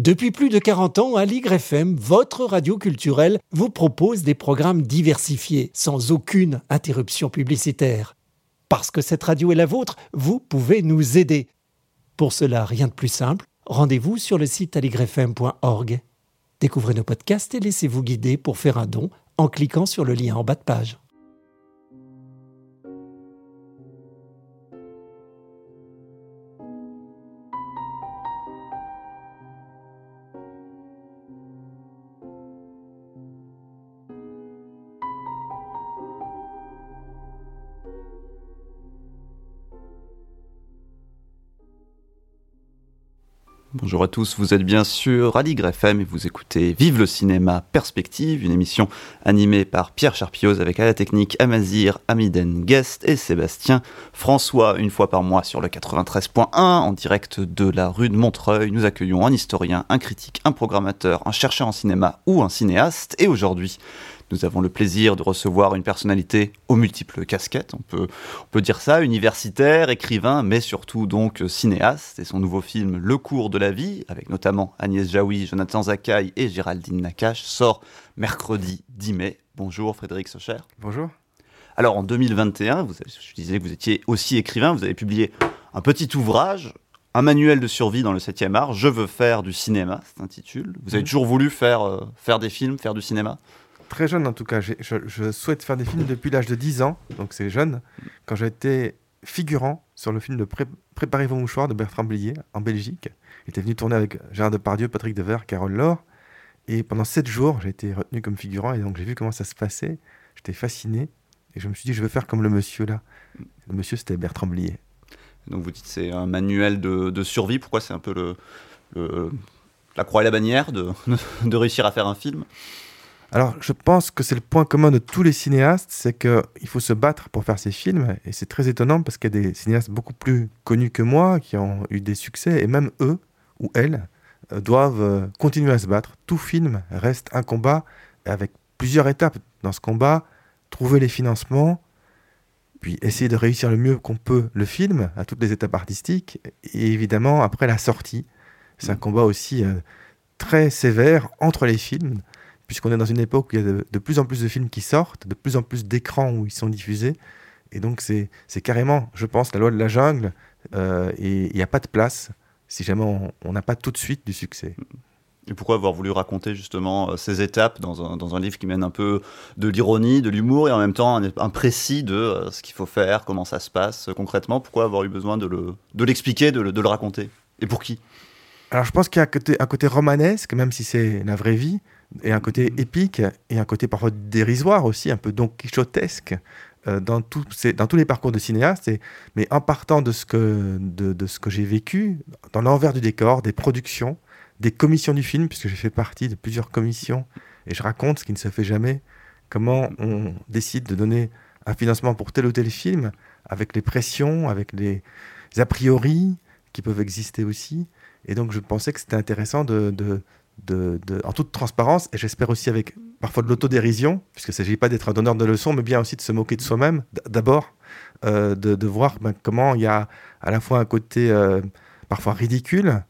Depuis plus de 40 ans, Aligre FM, votre radio culturelle, vous propose des programmes diversifiés, sans aucune interruption publicitaire. Parce que cette radio est la vôtre, vous pouvez nous aider. Pour cela, rien de plus simple, rendez-vous sur le site aligrefm.org. Découvrez nos podcasts et laissez-vous guider pour faire un don en cliquant sur le lien en bas de page. Bonjour à tous, vous êtes bien sûr à FM et vous écoutez Vive le cinéma Perspective, une émission animée par Pierre Charpioz avec à la technique Amazir, Amiden, Guest et Sébastien François, une fois par mois sur le 93.1 en direct de la rue de Montreuil. Nous accueillons un historien, un critique, un programmateur, un chercheur en cinéma ou un cinéaste et aujourd'hui nous avons le plaisir de recevoir une personnalité aux multiples casquettes, on peut, on peut dire ça, universitaire, écrivain, mais surtout donc cinéaste. Et son nouveau film Le cours de la vie, avec notamment Agnès Jaoui, Jonathan Zakaï et Géraldine Nakache, sort mercredi 10 mai. Bonjour Frédéric Socher. Bonjour. Alors en 2021, vous je disais que vous étiez aussi écrivain, vous avez publié un petit ouvrage, un manuel de survie dans le 7e art, Je veux faire du cinéma, s'intitule. Vous avez toujours voulu faire, euh, faire des films, faire du cinéma? Très jeune en tout cas. Je, souhaite faire des films depuis l'âge de 10 ans, donc c'est jeune. Quand été figurant sur le film de Préparez vos mouchoirs de Bertrand Blier en Belgique. J'étais venu tourner avec Gérard Depardieu, Patrick Devers, Carole Laure. Et pendant 7 jours, j'ai été retenu comme figurant et donc j'ai vu comment ça se passait. J'étais fasciné et je me suis dit, je veux faire comme le monsieur là. Le monsieur, c'était Bertrand Blier. Donc vous dites c'est un manuel de, survie. Pourquoi c'est un peu le, la croix et la bannière de, de réussir à faire un film? Alors, je pense que c'est le point commun de tous les cinéastes, c'est qu'il faut se battre pour faire ces films. Et c'est très étonnant parce qu'il y a des cinéastes beaucoup plus connus que moi qui ont eu des succès, et même eux ou elles euh, doivent euh, continuer à se battre. Tout film reste un combat avec plusieurs étapes dans ce combat. Trouver les financements, puis essayer de réussir le mieux qu'on peut le film à toutes les étapes artistiques, et évidemment après la sortie. C'est un combat aussi euh, très sévère entre les films puisqu'on est dans une époque où il y a de, plus en plus de films qui sortent, de plus en plus d'écrans où ils sont diffusés. Et donc, c'est carrément, je pense, la loi de la jungle. Euh, et il n'y a pas de place si jamais on n'a pas tout de suite du succès. Et pourquoi avoir voulu raconter justement euh, ces étapes dans un, dans un livre qui mène un peu de l'ironie, de l'humour et en même temps un, précis de euh, ce qu'il faut faire, comment ça se passe concrètement Pourquoi avoir eu besoin de l'expliquer, de, le, de le raconter? Et pour qui? Alors je pense qu'il y a un côté, un côté romanesque, même si c'est la vraie vie et un côté épique et un côté parfois dérisoire aussi, un peu don quichotesque euh, dans, tous les parcours de cinéaste. mais en partant de ce que, j'ai vécu, dans l'envers du décor, des productions, des commissions du film, puisque j'ai fait partie de plusieurs commissions et je raconte ce qui ne se fait jamais, comment on décide de donner un financement pour tel ou tel film, avec les pressions, avec les a priori qui peuvent exister aussi. Et donc je pensais que c'était intéressant de, en toute transparence, et j'espère aussi avec parfois de l'autodérision, puisque il ne s'agit pas d'être un donneur de leçons, mais bien aussi de se moquer de soi-même, d'abord, euh, de, voir ben, comment il y a à la fois un côté euh, parfois ridicule,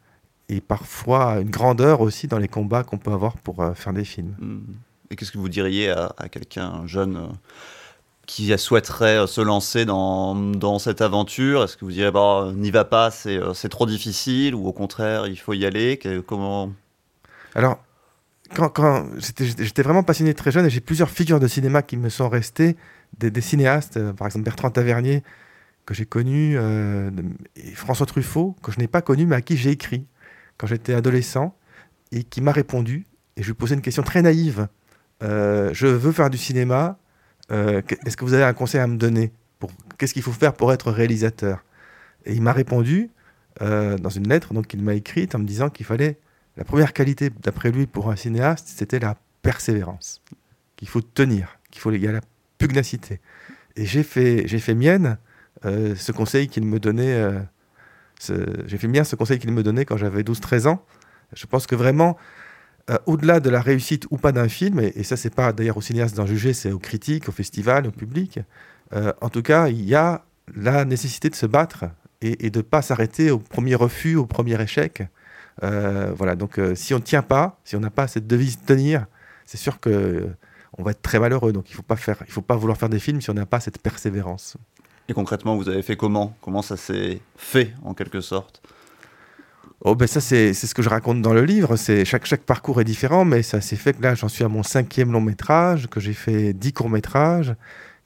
et parfois une grandeur aussi dans les combats qu'on peut avoir pour euh, faire des films. Mmh. Et qu'est-ce que vous diriez à, quelqu'un jeune qui souhaiterait se lancer dans, dans cette aventure? Est-ce que vous diriez, bah, n'y va pas, c'est trop difficile, ou au contraire, il faut y aller? Comment alors, quand, j'étais vraiment passionné très jeune et j'ai plusieurs figures de cinéma qui me sont restées, des, cinéastes, euh, par exemple Bertrand Tavernier, que j'ai connu, euh, et François Truffaut, que je n'ai pas connu, mais à qui j'ai écrit quand j'étais adolescent, et qui m'a répondu, et je lui posais une question très naïve. Euh, je veux faire du cinéma, est-ce que vous avez un conseil à me donner Qu'est-ce qu'il faut faire pour être réalisateur? Et il m'a répondu dans une lettre donc il m'a écrite en me disant qu'il fallait la première qualité, d'après lui, pour un cinéaste, c'était la persévérance. Qu'il faut tenir, qu'il faut, il y a la pugnacité. Et j'ai fait, j'ai fait mienne euh, ce conseil qu'il me donnait. Euh, j'ai fait mien ce conseil qu'il me donnait quand j'avais 12-13 ans. Je pense que vraiment, euh, au-delà de la réussite ou pas d'un film, et, ça, c'est pas d'ailleurs au cinéaste d'en juger, c'est aux critiques, au festival, au public. en tout cas, il y a la nécessité de se battre et, et de ne pas s'arrêter au premier refus, au premier échec. Voilà, donc si on ne tient pas, si on n'a pas cette devise tenir, c'est sûr que on va être très malheureux. Donc il faut pas faire, il faut pas vouloir faire des films si on n'a pas cette persévérance. Et concrètement, vous avez fait comment? Comment ça s'est fait en quelque sorte? Oh ben ça c'est ce que je raconte dans le livre. C'est chaque chaque parcours est différent, mais ça s'est fait que là j'en suis à mon cinquième long métrage, que j'ai fait dix courts métrages,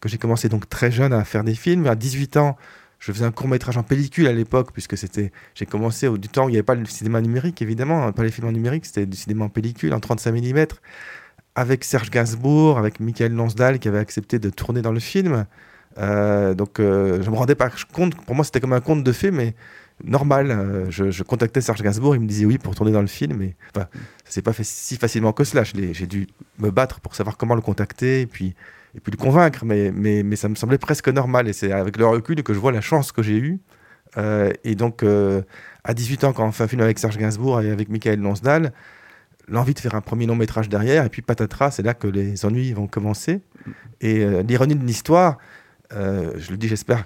que j'ai commencé donc très jeune à faire des films. À 18 ans, je faisais un court métrage en pellicule à l'époque, puisque c'était j'ai commencé au du temps où il n'y avait pas le cinéma numérique évidemment, pas les films en numérique, c'était du cinéma en pellicule en 35 mm avec Serge Gainsbourg, avec Michael Lansdal qui avait accepté de tourner dans le film. Euh, donc euh, je me rendais pas compte, pour moi c'était comme un conte de fées, mais normal. Euh, je, contactais Serge Gainsbourg, il me disait oui pour tourner dans le film, mais enfin, ça s'est pas fait si facilement que cela. J'ai dû me battre pour savoir comment le contacter puis, et puis le convaincre, mais, mais, mais ça me semblait presque normal. Et c'est avec le recul que je vois la chance que j'ai eue. et donc à 18 ans, quand on fait un film avec Serge Gainsbourg et avec Michael Lonsdal, l'envie de faire un premier long métrage derrière, et puis patatras, c'est là que les ennuis vont commencer. Et euh, l'ironie de l'histoire, euh, je le dis, j'espère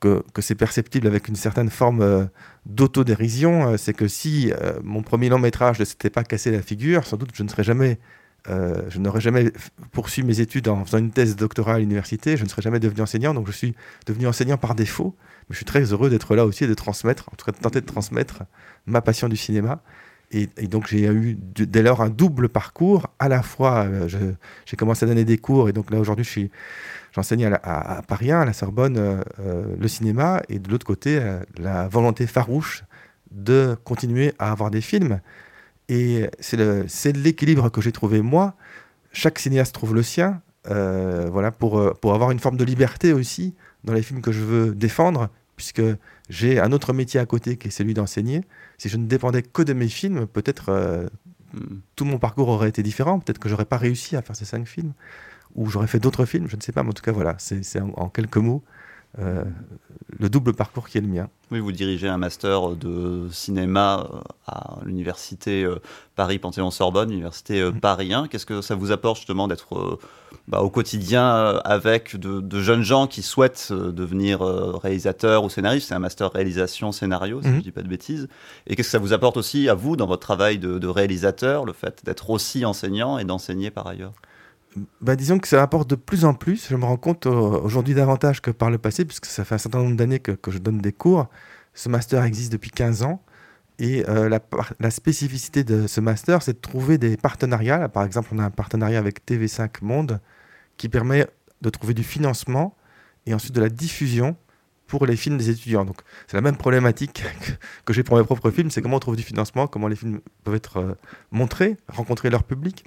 que, c'est perceptible avec une certaine forme euh, d'autodérision, c'est que si mon premier long métrage ne s'était pas cassé la figure, sans doute je ne serais jamais, je n'aurais jamais poursuivi mes études en faisant une thèse doctorale à l'université, je ne serais jamais devenu enseignant, donc je suis devenu enseignant par défaut. Mais je suis très heureux d'être là aussi et de transmettre, en tout cas de tenter de transmettre ma passion du cinéma. Et, donc j'ai eu dès lors un double parcours. À la fois, euh, j'ai commencé à donner des cours et donc là aujourd'hui j'enseigne à, à, Paris 1, à la Sorbonne, euh, euh, le cinéma et de l'autre côté la volonté farouche de continuer à avoir des films. Et c'est l'équilibre que j'ai trouvé moi. Chaque cinéaste trouve le sien, voilà, pour, pour avoir une forme de liberté aussi dans les films que je veux défendre, puisque j'ai un autre métier à côté qui est celui d'enseigner si je ne dépendais que de mes films, peut-être euh, hmm. tout mon parcours aurait été différent. Peut-être que j'aurais pas réussi à faire ces cinq films, ou j'aurais fait d'autres films, je ne sais pas. Mais en tout cas, voilà, c'est en, quelques mots euh, le double parcours qui est le mien. Oui, vous dirigez un master de cinéma euh, à l'université Paris-Panthéon-Sorbonne, l'université mmh. Paris 1. Qu'est-ce que ça vous apporte justement d'être bah, au quotidien euh, avec de, jeunes gens qui souhaitent euh, devenir euh, réalisateurs ou scénaristes? C'est un master réalisation scénario, si je ne dis pas de bêtises. Et qu'est-ce que ça vous apporte aussi à vous dans votre travail de, réalisateur, le fait d'être aussi enseignant et d'enseigner par ailleurs? Bah, disons que ça apporte de plus en plus. Je me rends compte aujourd'hui davantage que par le passé, puisque ça fait un certain nombre d'années que, je donne des cours. Ce master existe depuis 15 ans. Et la, la, spécificité de ce master, c'est de trouver des partenariats. par exemple, on a un partenariat avec TV5 Monde qui permet de trouver du financement et ensuite de la diffusion pour les films des étudiants. Donc c'est la même problématique que, j'ai pour mes propres films, c'est comment on trouve du financement, comment les films peuvent être euh, montrés, rencontrer leur public.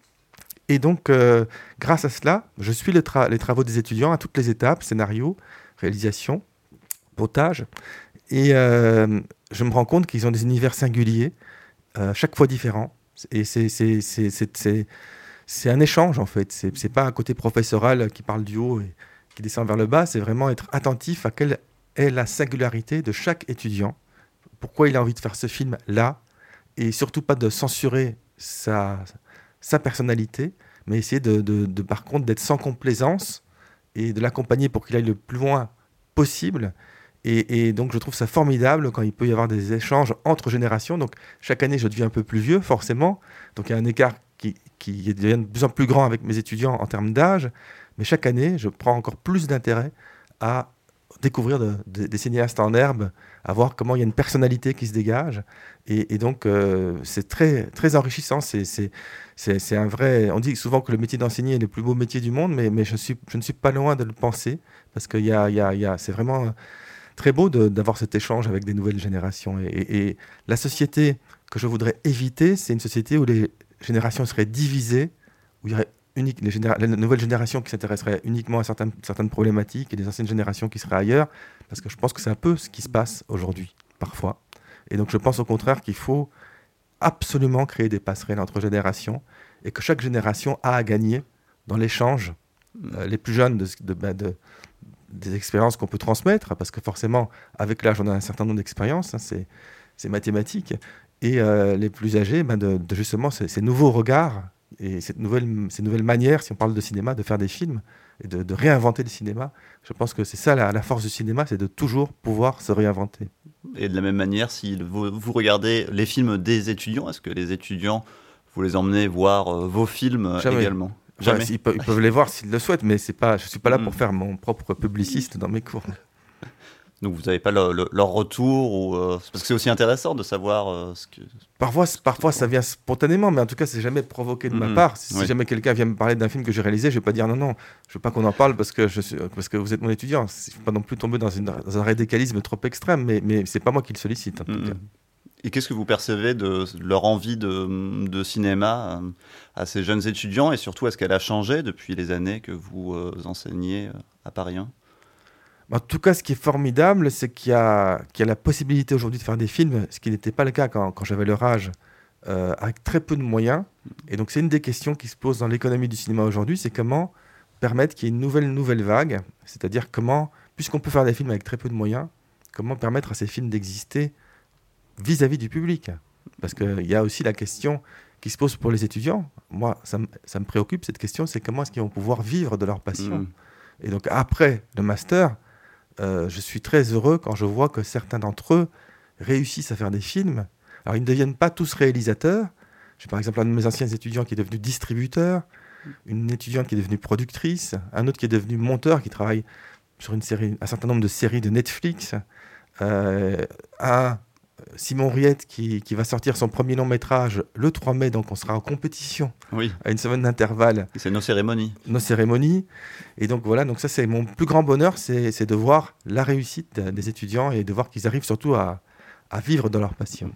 Et donc, euh, grâce à cela, je suis les, travaux des étudiants à toutes les étapes, scénario, réalisation, potage. Et euh, je me rends compte qu'ils ont des univers singuliers, chaque fois différents. Et c'est un échange en fait. C'est pas un côté professoral qui parle du haut et qui descend vers le bas. C'est vraiment être attentif à quelle est la singularité de chaque étudiant. Pourquoi il a envie de faire ce film là et surtout pas de censurer sa, sa personnalité, mais essayer de, de, par contre d'être sans complaisance et de l'accompagner pour qu'il aille le plus loin possible. Et, donc je trouve ça formidable quand il peut y avoir des échanges entre générations. Donc chaque année je deviens un peu plus vieux forcément, donc il y a un écart qui, qui devient de plus en plus grand avec mes étudiants en termes d'âge, mais chaque année, je prends encore plus d'intérêt à découvrir des cinéastes en herbe, à voir comment il y a une personnalité qui se dégage. Et, donc, euh, c'est très, très enrichissant. C'est un vrai. On dit souvent que le métier d'enseigner est le plus beau métier du monde, mais, mais je, suis, je ne suis pas loin de le penser, parce que y a, y a, y a, c'est vraiment très beau d'avoir cet échange avec des nouvelles générations. Et, la société que je voudrais éviter, c'est une société où les génération serait divisée, où il y aurait unique, les la nouvelle génération qui s'intéresserait uniquement à certaines, certaines problématiques et les anciennes générations qui seraient ailleurs, parce que je pense que c'est un peu ce qui se passe aujourd'hui, parfois. Et donc je pense au contraire qu'il faut absolument créer des passerelles entre générations et que chaque génération a à gagner dans l'échange. Euh, les plus jeunes de, des expériences qu'on peut transmettre, parce que forcément, avec l'âge, on a un certain nombre d'expériences, hein, c'est mathématique et euh, les plus âgés, ben de, justement ces, nouveaux regards et ces nouvelles manières, si on parle de cinéma, de faire des films, et de, réinventer le cinéma. Je pense que c'est ça la, force du cinéma, c'est de toujours pouvoir se réinventer. Et de la même manière, si vous, regardez les films des étudiants, est-ce que les étudiants, vous les emmenez voir euh, vos films également? Jamais. ils, peuvent, les voir s'ils le souhaitent, mais c'est pas, je ne suis pas là pour mm. faire mon propre publiciste dans mes cours. Donc vous n'avez pas leur retour ou euh, parce que c'est aussi intéressant de savoir euh, ce que. Parfois, parfois ça vient spontanément, mais en tout cas, c'est jamais provoqué de ma mm-hmm. part. Si, jamais quelqu'un vient me parler d'un film que j'ai réalisé, je vais pas dire non, non, je veux pas qu'on en parle parce que je suis, parce que vous êtes mon étudiant. Je ne pas non plus tomber dans, une, un radicalisme trop extrême, mais mais c'est pas moi qui le sollicite en tout cas. Et qu'est-ce que vous percevez de leur envie de, de cinéma euh, à ces jeunes étudiants? Et surtout est-ce qu'elle a changé depuis les années que vous enseignez à Paris 1 en tout cas, ce qui est formidable, c'est qu'il y, a la possibilité aujourd'hui de faire des films, ce qui n'était pas le cas quand, j'avais leur âge, euh, avec très peu de moyens. Et donc, c'est une des questions qui se posent dans l'économie du cinéma aujourd'hui, c'est comment permettre qu'il y ait une nouvelle, nouvelle vague, c'est-à-dire comment, puisqu'on peut faire des films avec très peu de moyens, comment permettre à ces films d'exister vis-à-vis du public. Parce qu'il y a aussi la question qui se pose pour les étudiants. Moi, ça, me préoccupe, cette question, c'est comment est-ce qu'ils vont pouvoir vivre de leur passion. Mmh. Et donc, après le master, euh, je suis très heureux quand je vois que certains d'entre eux réussissent à faire des films. Alors, ils ne deviennent pas tous réalisateurs. J'ai par exemple un de mes anciens étudiants qui est devenu distributeur, une étudiante qui est devenue productrice, un autre qui est devenu monteur, qui travaille sur une série, un certain nombre de séries de Netflix, euh, Simon Riette qui, va sortir son premier long métrage le 3 mai, donc on sera en compétition oui. à une semaine d'intervalle. C'est nos cérémonies. Nos cérémonies. Et donc voilà, donc ça c'est mon plus grand bonheur, c'est de voir la réussite des étudiants et de voir qu'ils arrivent surtout à, vivre dans leur passion.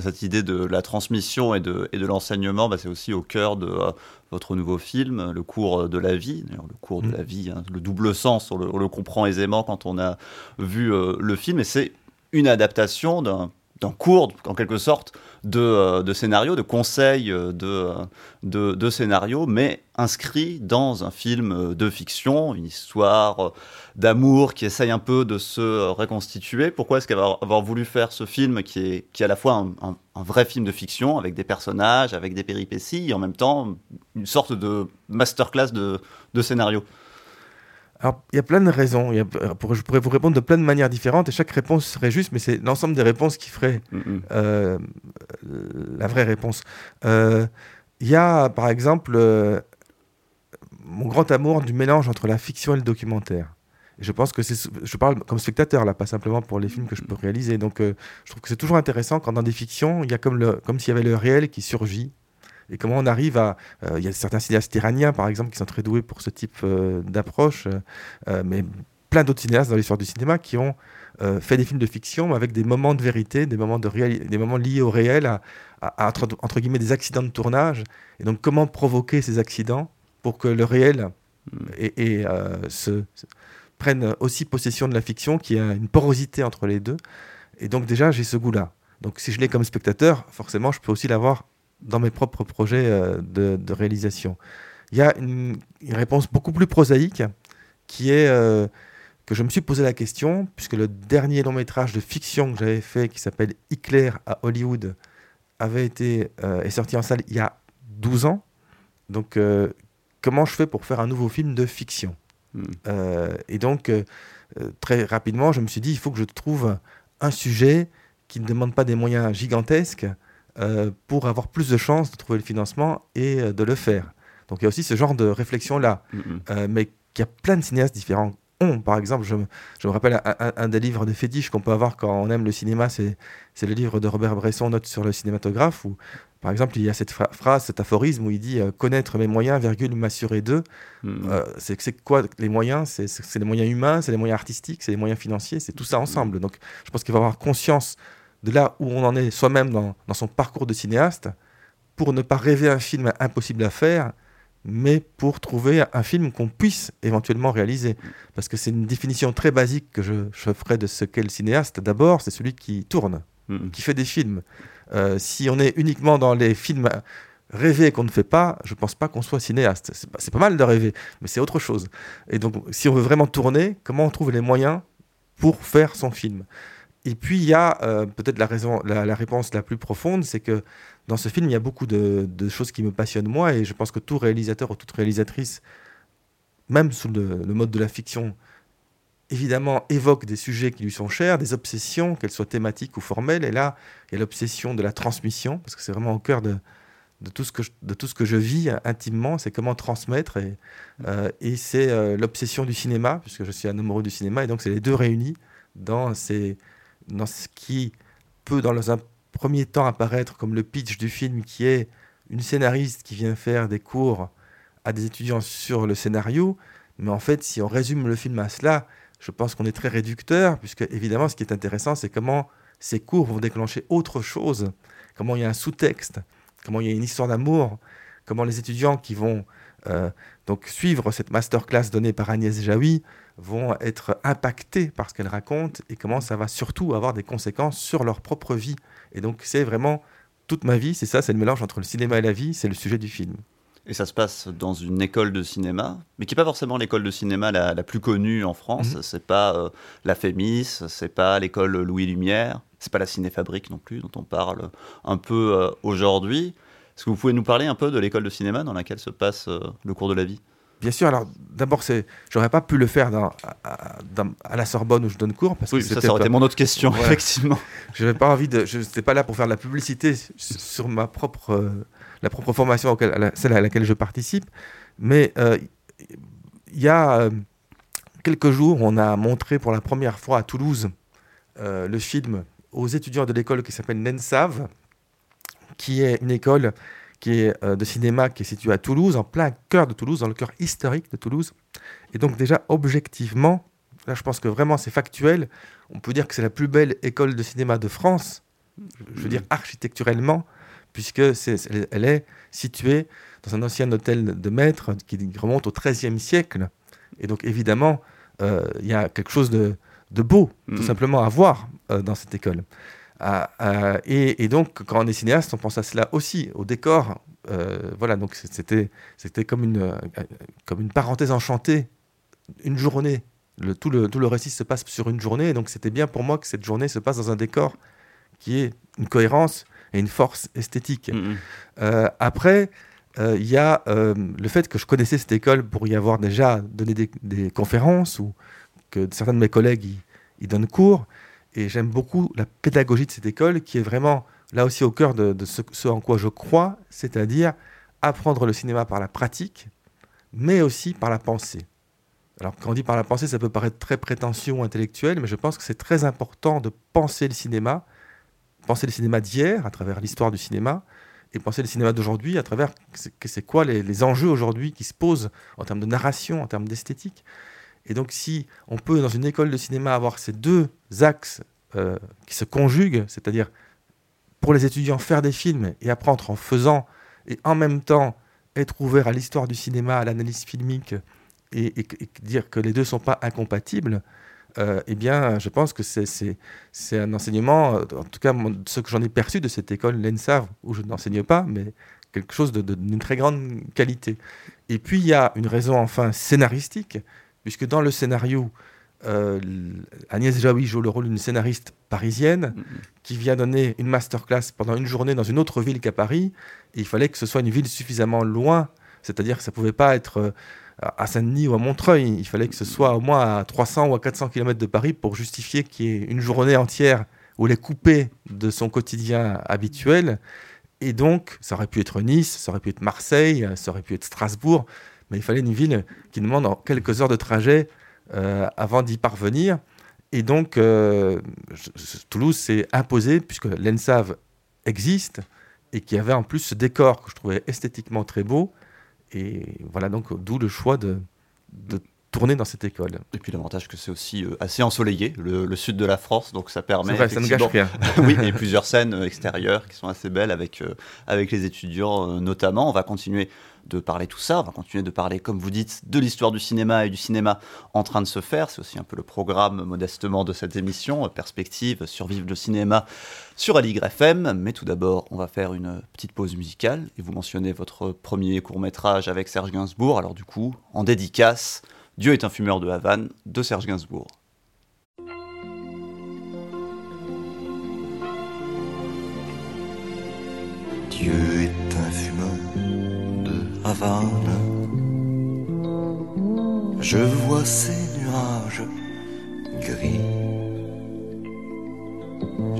Cette idée de la transmission et de, et de l'enseignement, bah, c'est aussi au cœur de euh, votre nouveau film, Le cours de la vie. le cours de mm. la vie, hein, le double sens, on le, comprend aisément quand on a vu euh, le film. Et c'est une adaptation d'un cours, en quelque sorte, de, euh, scénario, de conseils euh, de, euh, de, scénario, mais inscrit dans un film de fiction, une histoire d'amour qui essaye un peu de se reconstituer. Pourquoi est-ce qu'avoir avoir voulu faire ce film qui est, qui à la fois un, vrai film de fiction, avec des personnages, avec des péripéties, et en même temps une sorte de masterclass de scénario? Alors, il y a plein de raisons. Il y a, je pourrais vous répondre de plein de manières différentes et chaque réponse serait juste, mais c'est l'ensemble des réponses qui ferait euh, la vraie réponse. Euh, il y a, par exemple, euh, mon grand amour du mélange entre la fiction et le documentaire. je pense que c'est, je parle comme spectateur là, pas simplement pour les films que je peux réaliser. Donc, je trouve que c'est toujours intéressant quand dans des fictions, il y a comme, le, comme s'il y avait le réel qui surgit et comment on arrive à... Euh, il y a certains cinéastes iraniens, par exemple, qui sont très doués pour ce type euh, d'approche, euh, mais plein d'autres cinéastes dans l'histoire du cinéma qui ont fait des films de fiction avec des moments de vérité, des moments, de des moments liés au réel, à, entre, guillemets des accidents de tournage. Et donc comment provoquer ces accidents pour que le réel hmm. et, se, prenne aussi possession de la fiction, qui a une porosité entre les deux? Et donc déjà, j'ai ce goût-là. Donc si je l'ai comme spectateur, forcément, je peux aussi l'avoir dans mes propres projets euh, de, réalisation. Il y a une, réponse beaucoup plus prosaïque qui est euh, que je me suis posé la question, puisque le dernier long métrage de fiction que j'avais fait, qui s'appelle Hitler à Hollywood, avait été euh, est sorti en salle il y a 12 ans. Donc, comment je fais pour faire un nouveau film de fiction? Hmm. Et donc, très rapidement, je me suis dit, il faut que je trouve un sujet qui ne demande pas des moyens gigantesques, euh, pour avoir plus de chances de trouver le financement et euh, de le faire. Donc il y a aussi ce genre de réflexion-là, mm, mm. euh, mais qu'il y a plein de cinéastes différents ont. Par exemple, je, je me rappelle un, des livres de fétiche qu'on peut avoir quand on aime le cinéma, c'est le livre de Robert Bresson, Note sur le cinématographe, où par exemple il y a cette phrase, cet aphorisme où il dit Connaître mes moyens, virgule, m'assurer d'eux. Mm, c'est quoi les moyens? C'est les moyens humains, c'est les moyens artistiques, c'est les moyens financiers, c'est tout ça ensemble. Donc je pense qu'il va avoir conscience de là où on en est soi-même dans, son parcours de cinéaste, pour ne pas rêver un film impossible à faire, mais pour trouver un film qu'on puisse éventuellement réaliser. Parce que c'est une définition très basique que je, ferai de ce qu'est le cinéaste. D'abord, c'est celui qui tourne, mm-hmm. qui fait des films. Euh, si on est uniquement dans les films rêvés qu'on ne fait pas, je ne pense pas qu'on soit cinéaste. C'est pas, pas mal de rêver, mais c'est autre chose. Et donc, si on veut vraiment tourner, comment on trouve les moyens pour faire son film? Et puis il y a euh, peut-être la, la, réponse la plus profonde, c'est que dans ce film, il y a beaucoup de, choses qui me passionnent moi, et je pense que tout réalisateur ou toute réalisatrice même sous le, mode de la fiction, évidemment évoque des sujets qui lui sont chers, des obsessions, qu'elles soient thématiques ou formelles. Et là, il y a l'obsession de la transmission, parce que c'est vraiment au cœur de, de, tout ce que je, de tout ce que je vis intimement, c'est comment transmettre. Et, euh, et c'est euh, l'obsession du cinéma, puisque je suis un amoureux du cinéma, et donc c'est les deux réunis dans, ces, dans ce qui peut, dans un premier temps, apparaître comme le pitch du film, qui est une scénariste qui vient faire des cours à des étudiants sur le scénario. Mais en fait, si on résume le film à cela, je pense qu'on est très réducteur, puisque évidemment, ce qui est intéressant, c'est comment ces cours vont déclencher autre chose, comment il y a un sous-texte, comment il y a une histoire d'amour, comment les étudiants qui vont euh, donc suivre cette masterclass donnée par Agnès Jaoui vont être impactés par ce qu'elle raconte et comment ça va surtout avoir des conséquences sur leur propre vie. Et donc c'est vraiment toute ma vie, c'est ça, c'est le mélange entre le cinéma et la vie, c'est le sujet du film. Et ça se passe dans une école de cinéma, mais qui n'est pas forcément l'école de cinéma la, plus connue en France. Mhm. C'est pas euh, la Fémis, c'est pas l'école Louis Lumière, c'est pas la Cinéfabrique non plus, dont on parle un peu euh, aujourd'hui. Est-ce que vous pouvez nous parler un peu de l'école de cinéma dans laquelle se passe euh, le cours de la vie? Bien sûr, alors d'abord, c'est, j'aurais pas pu le faire dans, à, la Sorbonne où je donne cours. Parce oui, que ça, ça aurait été mon autre question, effectivement. Je n'avais pas envie de. Je n'étais pas là pour faire de la publicité sur ma propre, euh, la propre formation, auquel, celle à laquelle je participe. Mais euh, il y a euh, quelques jours, on a montré pour la première fois à Toulouse le film aux étudiants de l'école qui s'appelle NENSAV, qui est une école qui est euh, de cinéma qui est situé à Toulouse, en plein cœur de Toulouse, dans le cœur historique de Toulouse. Et donc déjà, objectivement, là je pense que vraiment c'est factuel, on peut dire que c'est la plus belle école de cinéma de France, je veux dire architecturellement, puisque elle est située dans un ancien hôtel de maître qui remonte au XIIIe siècle. Et donc évidemment, euh, il y a quelque chose de, beau, tout mm. simplement, à voir euh, dans cette école. Et, donc, quand on est cinéaste, on pense à cela aussi, au décor. Euh, voilà, donc c'était, c'était comme, une, euh, comme une parenthèse enchantée, une journée. Le, tout, le, tout le récit se passe sur une journée, donc c'était bien pour moi que cette journée se passe dans un décor qui ait une cohérence et une force esthétique. Mm-hmm. Euh, après, il y a le fait que je connaissais cette école pour y avoir déjà donné des, conférences ou que certains de mes collègues y donnent cours. Et j'aime beaucoup la pédagogie de cette école qui est vraiment là aussi au cœur de, ce, en quoi je crois, c'est-à-dire apprendre le cinéma par la pratique, mais aussi par la pensée. Alors quand on dit par la pensée, ça peut paraître très prétentieux ou intellectuel, mais je pense que c'est très important de penser le cinéma, penser le cinéma d'hier à travers l'histoire du cinéma, et penser le cinéma d'aujourd'hui à travers c'est quoi les enjeux aujourd'hui qui se posent en termes de narration, en termes d'esthétique. Et donc, si on peut, dans une école de cinéma, avoir ces deux axes euh, qui se conjuguent, c'est-à-dire pour les étudiants faire des films et apprendre en faisant, et en même temps être ouvert à l'histoire du cinéma, à l'analyse filmique, et, dire que les deux ne sont pas incompatibles, euh, eh bien, je pense que c'est un enseignement, euh, en tout cas, ce que j'en ai perçu de cette école, l'ENSAV, où je n'enseigne pas, mais quelque chose d'une très grande qualité. Et puis, il y a une raison, enfin, scénaristique, puisque dans le scénario, euh, Agnès Jaoui joue le rôle d'une scénariste parisienne qui vient donner une masterclass pendant une journée dans une autre ville qu'à Paris. Et il fallait que ce soit une ville suffisamment loin, c'est-à-dire que ça ne pouvait pas être euh, à Saint-Denis ou à Montreuil. Il fallait que ce soit au moins à 300 ou à 400 km de Paris pour justifier qu'il y ait une journée entière où elle est coupée de son quotidien habituel. Et donc, ça aurait pu être Nice, ça aurait pu être Marseille, ça aurait pu être Strasbourg il fallait une ville qui demande quelques heures de trajet euh, avant d'y parvenir. Et donc, euh, Toulouse s'est imposé, puisque l'ENSAV existe, et qui avait en plus ce décor que je trouvais esthétiquement très beau. Et voilà donc d'où le choix de tourner dans cette école. Et puis l'avantage que c'est aussi euh, assez ensoleillé, le, sud de la France, donc ça permet. Vrai, ça ne gâche rien. oui, et plusieurs scènes extérieures qui sont assez belles avec, avec les étudiants notamment. On va continuer de parler tout ça. On va continuer de parler, comme vous dites, de l'histoire du cinéma et du cinéma en train de se faire. C'est aussi un peu le programme, modestement, de cette émission, Perspective, Survivre le cinéma sur Aligre FM. Mais tout d'abord, on va faire une petite pause musicale. Et vous mentionnez votre premier court-métrage avec Serge Gainsbourg. Alors du coup, en dédicace, Dieu est un fumeur de Havane de Serge Gainsbourg. Dieu est un fumeur Havane. Je vois ces nuages gris.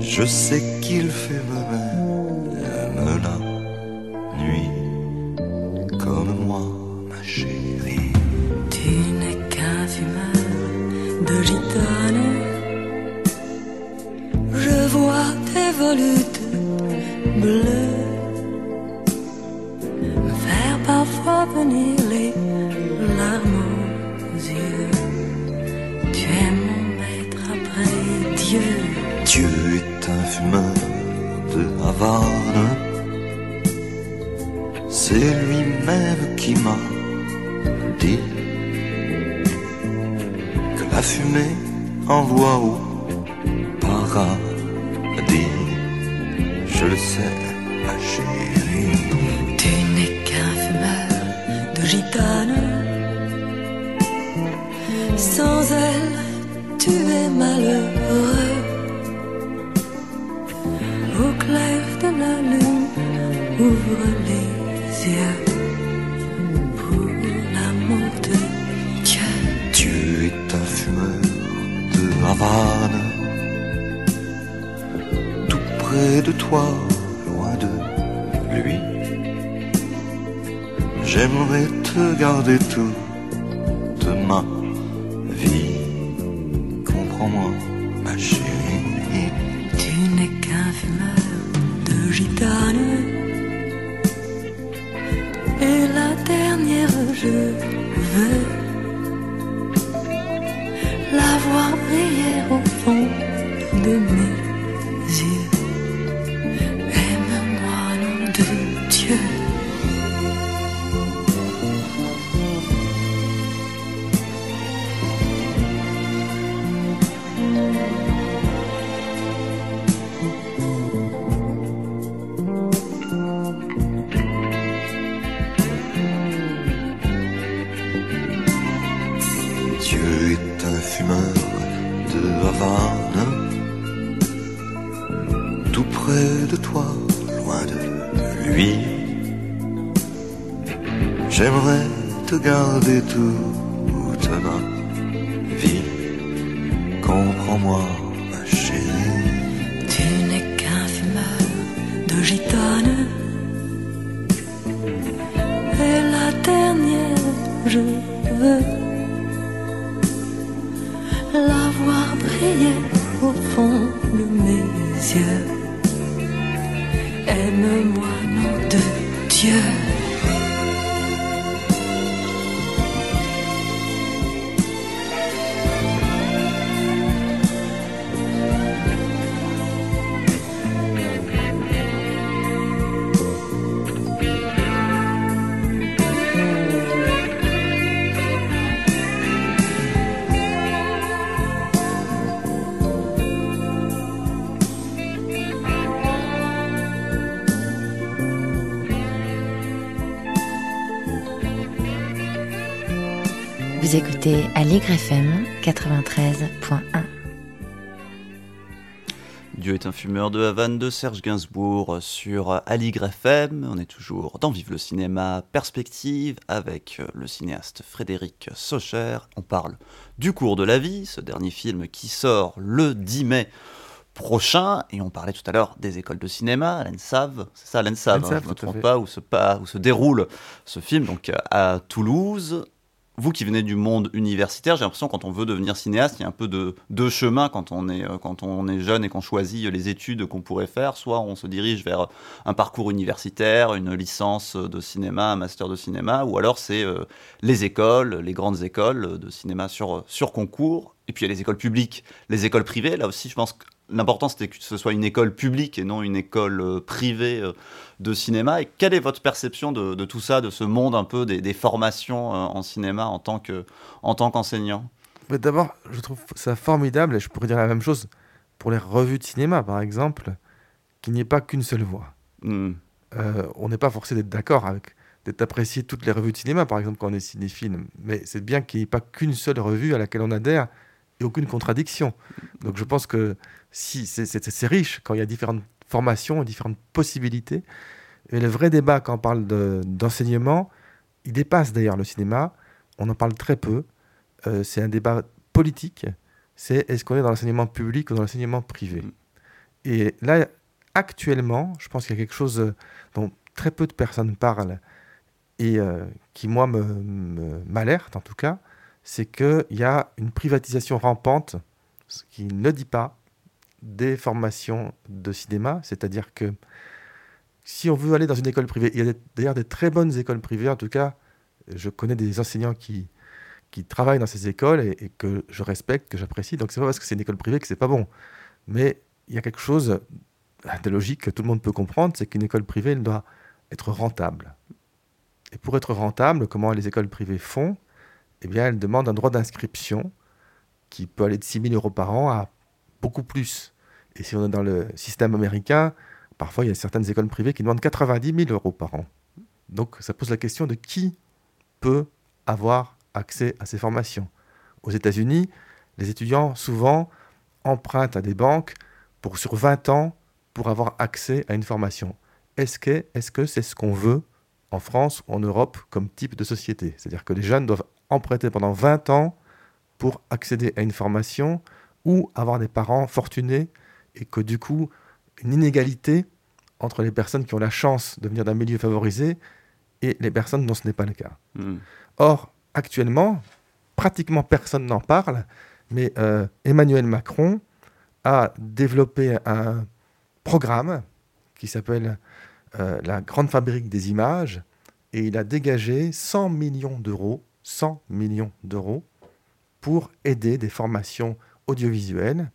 Je sais qu'il fait même la nuit comme moi, de gitane. Je vois tes volutes bleues faire parfois venir les larmes aux yeux. Tu es mon maître après Dieu. Dieu est un fumeur de Havane. C'est lui-même qui m'a dit fumée envoie au paradis. Je le sais, ma chérie. Tu n'es qu'un fumeur de gitane. Sans elle, tu es malheureux. Au clair de la lune, ouvre les yeux Tout près de toi, loin de lui. J'aimerais te garder toute garder Vous écoutez Aligre FM 93.1. Dieu est un fumeur de Havane de Serge Gainsbourg sur Aligre FM. On est toujours dans Vive le cinéma perspective avec le cinéaste Frédéric Socher. On parle du cours de la vie, ce dernier film qui sort le 10 mai prochain. Et on parlait tout à l'heure des écoles de cinéma, à l'ENSAV, c'est ça, l'ENSAV, hein, je ne me trompe pas où, se pa- où se déroule ce film, donc à Toulouse. Vous qui venez du monde universitaire, j'ai l'impression quand on veut devenir cinéaste, il y a un peu de deux chemins quand on est, euh, quand on est jeune et qu'on choisit les études qu'on pourrait faire. Soit on se dirige vers un parcours universitaire, une licence de cinéma, un master de cinéma, ou alors c'est euh, les écoles, les grandes écoles de cinéma sur, sur concours. Et puis il y a les écoles publiques, les écoles privées. Là aussi, je pense que l'important c'était que ce soit une école publique et non une école euh, privée euh, de cinéma. Et quelle est votre perception de, de tout ça, de ce monde un peu des, des formations euh, en cinéma en tant que en tant qu'enseignant? D'abord, je trouve ça formidable, et je pourrais dire la même chose pour les revues de cinéma, par exemple, qu'il n'y ait pas qu'une seule voix. Hmm. Euh, on n'est pas forcé d'être d'accord avec, d'être apprécié toutes les revues de cinéma, par exemple, quand on est cinéphile, mais c'est bien qu'il n'y ait pas qu'une seule revue à laquelle on adhère et aucune contradiction. Donc je pense que si c'est- riche quand il y a différentes formations différentes possibilités. Et le vrai débat quand on parle de- d'enseignement, il dépasse d'ailleurs le cinéma. On en parle très peu. euh, c'est un débat politique. C'est est-ce qu'on est dans l'enseignement public ou dans l'enseignement privé? Mm. Et là, actuellement, je pense qu'il y a quelque chose euh, dont très peu de personnes parlent et euh, qui, moi, me- me- m'alerte en tout cas, c'est qu'il y a une privatisation rampante, ce qui ne dit pas des formations de cinéma, c'est-à-dire que si on veut aller dans une école privée, il y a d'ailleurs des très bonnes écoles privées, en tout cas, je connais des enseignants qui, qui travaillent dans ces écoles et, et que je respecte, que j'apprécie, donc c'est pas parce que c'est une école privée que c'est pas bon. Mais il y a quelque chose de logique que tout le monde peut comprendre, c'est qu'une école privée, elle doit être rentable. Et pour être rentable, comment les écoles privées font Eh bien, elles demandent un droit d'inscription qui peut aller de 6 000 euros par an à beaucoup plus. Et si on est dans le système américain, parfois il y a certaines écoles privées qui demandent 90 000 euros par an. Donc ça pose la question de qui peut avoir accès à ces formations. Aux États-Unis, les étudiants souvent empruntent à des banques pour sur 20 ans pour avoir accès à une formation. Est-ce que est-ce que c'est ce qu'on veut en France ou en Europe comme type de société? C'est-à-dire que les jeunes doivent emprunter pendant 20 ans pour accéder à une formation ou avoir des parents fortunés et que du coup, une inégalité entre les personnes qui ont la chance de venir d'un milieu favorisé et les personnes dont ce n'est pas le cas. Mm. Or, actuellement, pratiquement personne n'en parle, mais euh, Emmanuel Macron a développé un programme qui s'appelle euh, la Grande Fabrique des images, et il a dégagé 100 millions d'euros, 100 millions d'euros, pour aider des formations audiovisuelles.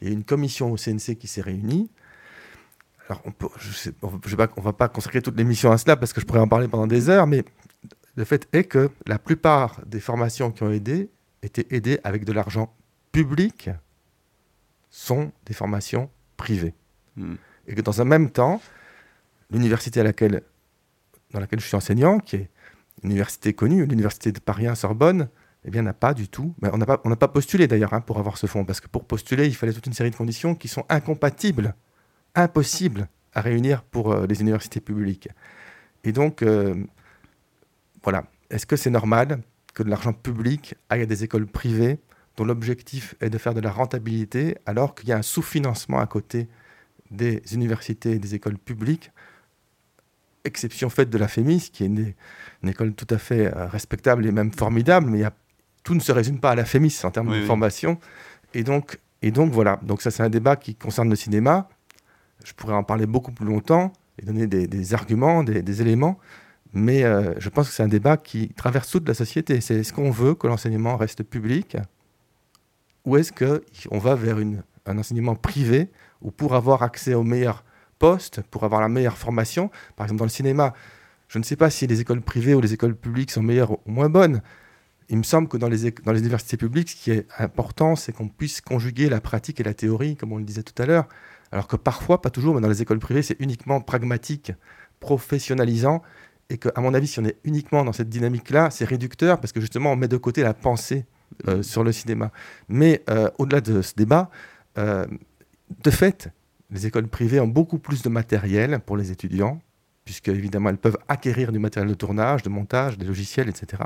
Il y a une commission au CNC qui s'est réunie. Alors, on on va pas consacrer toute l'émission à cela parce que je pourrais en parler pendant des heures, mais le fait est que la plupart des formations qui ont aidé étaient aidées avec de l'argent public, sont des formations privées. Mm. Et que dans un même temps, l'université à laquelle, dans laquelle je suis enseignant, qui est université connue, l'université de Paris 1 Sorbonne, eh bien, n'a pas du tout. mais on n'a pas, on n'a pas postulé d'ailleurs hein, pour avoir ce fonds, parce que pour postuler, il fallait toute une série de conditions qui sont incompatibles, impossibles à réunir pour euh, les universités publiques. Et donc, euh, voilà. Est-ce que c'est normal que de l'argent public aille à des écoles privées dont l'objectif est de faire de la rentabilité, alors qu'il y a un sous-financement à côté des universités et des écoles publiques, exception faite de la FEMIS, qui est une, une école tout à fait euh, respectable et même formidable, mais il y a, tout ne se résume pas à la FEMIS en termes Oui, de oui. formation. Et donc, et donc voilà, donc ça c'est un débat qui concerne le cinéma. Je pourrais en parler beaucoup plus longtemps et donner des, des arguments, des, des éléments, mais euh, je pense que c'est un débat qui traverse toute la société. C'est est-ce qu'on veut que l'enseignement reste public ou est-ce qu'on va vers une, un enseignement privé où pour avoir accès aux meilleurs postes, pour avoir la meilleure formation, par exemple dans le cinéma, je ne sais pas si les écoles privées ou les écoles publiques sont meilleures ou moins bonnes. Il me semble que dans les, éc- dans les universités publiques, ce qui est important, c'est qu'on puisse conjuguer la pratique et la théorie, comme on le disait tout à l'heure. Alors que parfois, pas toujours, mais dans les écoles privées, c'est uniquement pragmatique, professionnalisant. Et que, à mon avis, si on est uniquement dans cette dynamique-là, c'est réducteur parce que justement, on met de côté la pensée euh, sur le cinéma. Mais euh, au-delà de ce débat, euh, de fait, les écoles privées ont beaucoup plus de matériel pour les étudiants, puisque évidemment, elles peuvent acquérir du matériel de tournage, de montage, des logiciels, etc.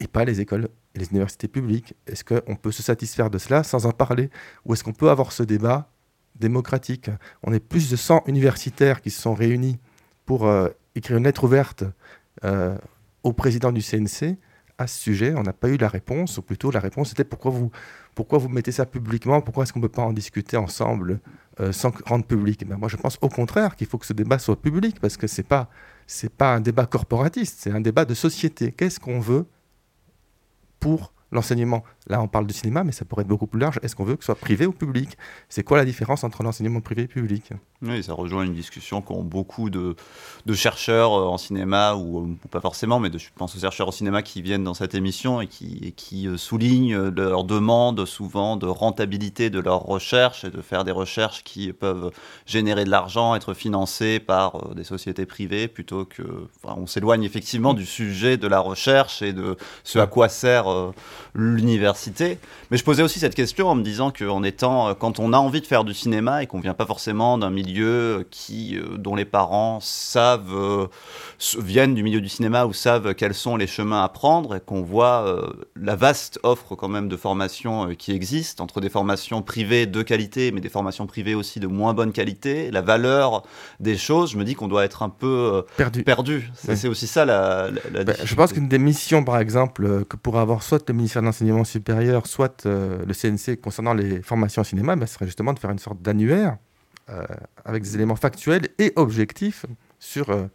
Et pas les écoles et les universités publiques. Est-ce qu'on peut se satisfaire de cela sans en parler? Ou est-ce qu'on peut avoir ce débat démocratique? On est plus de 100 universitaires qui se sont réunis pour euh, écrire une lettre ouverte euh, au président du CNC à ce sujet. On n'a pas eu la réponse, ou plutôt la réponse était pourquoi vous, mettez ça publiquement? Pourquoi est-ce qu'on ne peut pas en discuter ensemble euh, sans rendre public? Eh ben, Moi, je pense au contraire qu'il faut que ce débat soit public, parce que ce n'est pas un débat corporatiste, c'est un débat de société. Qu'est-ce qu'on veut pour l'enseignement Là, on parle du cinéma, mais ça pourrait être beaucoup plus large. Est-ce qu'on veut que ce soit privé ou public? C'est quoi la différence entre l'enseignement privé et public? Oui, ça rejoint une discussion qu'ont beaucoup de, chercheurs euh, en cinéma, ou, ou pas forcément, mais je pense aux chercheurs en cinéma qui viennent dans cette émission et qui, euh, soulignent euh, leur demande souvent de rentabilité de leurs recherches et de faire des recherches qui peuvent générer de l'argent, être financées par euh, des sociétés privées, plutôt que... on s'éloigne effectivement du sujet de la recherche et de ce à quoi sert euh, l'université. Mais je posais aussi cette question en me disant qu'en étant, euh, quand on a envie de faire du cinéma et qu'on vient pas forcément d'un milieu qui, euh, dont les parents savent, euh, viennent du milieu du cinéma ou savent quels sont les chemins à prendre et qu'on voit la vaste offre quand même de formations qui existe entre des formations privées de qualité mais des formations privées aussi de moins bonne qualité, la valeur des choses, je me dis qu'on doit être un peu perdu. perdu. C'est aussi ça la, la, ben, Je pense qu'une des missions par exemple que pourrait avoir soit le ministère de l'enseignement supérieur, soit le CNC concernant les formations au cinéma, ben, ce serait justement de faire une sorte d'annuaire euh, avec des éléments factuels et objectifs sur, euh,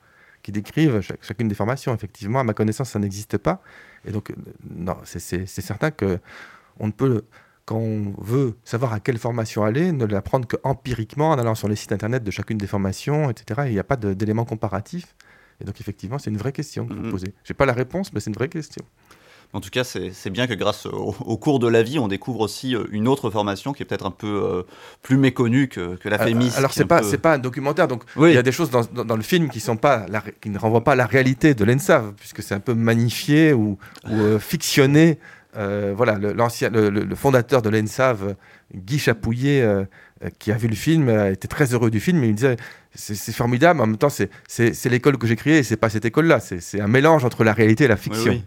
qui décrivent chacune des formations. Effectivement, à ma connaissance, ça n'existe pas. Et donc, euh, non, c'est certain que on ne peut, quand on veut savoir à quelle formation aller, ne l'apprendre qu'empiriquement en allant sur les sites internet de chacune des formations, etc. il n'y a pas d'éléments comparatifs. Et donc, effectivement, c'est une vraie question que vous mm-hmm. posez. Je n'ai pas la réponse, mais c'est une vraie question. En tout cas, c'est bien que grâce au, cours de la vie, on découvre aussi euh, une autre formation qui est peut-être un peu euh, plus méconnue que, que la FEMIS. Alors, c'est pas, pas un documentaire, donc il y a des choses dans, dans, le film qui, sont pas qui ne renvoient pas à la réalité de l'ENSAV, puisque c'est un peu magnifié ou, ou euh, fictionné. voilà, l'ancien, le, le, fondateur de l'ENSAV, Guy Chapouillet, qui a vu le film, était très heureux du film, et il disait c'est formidable, en même temps, c'est l'école que j'ai créée et c'est pas cette école-là. C'est un mélange entre la réalité et la fiction.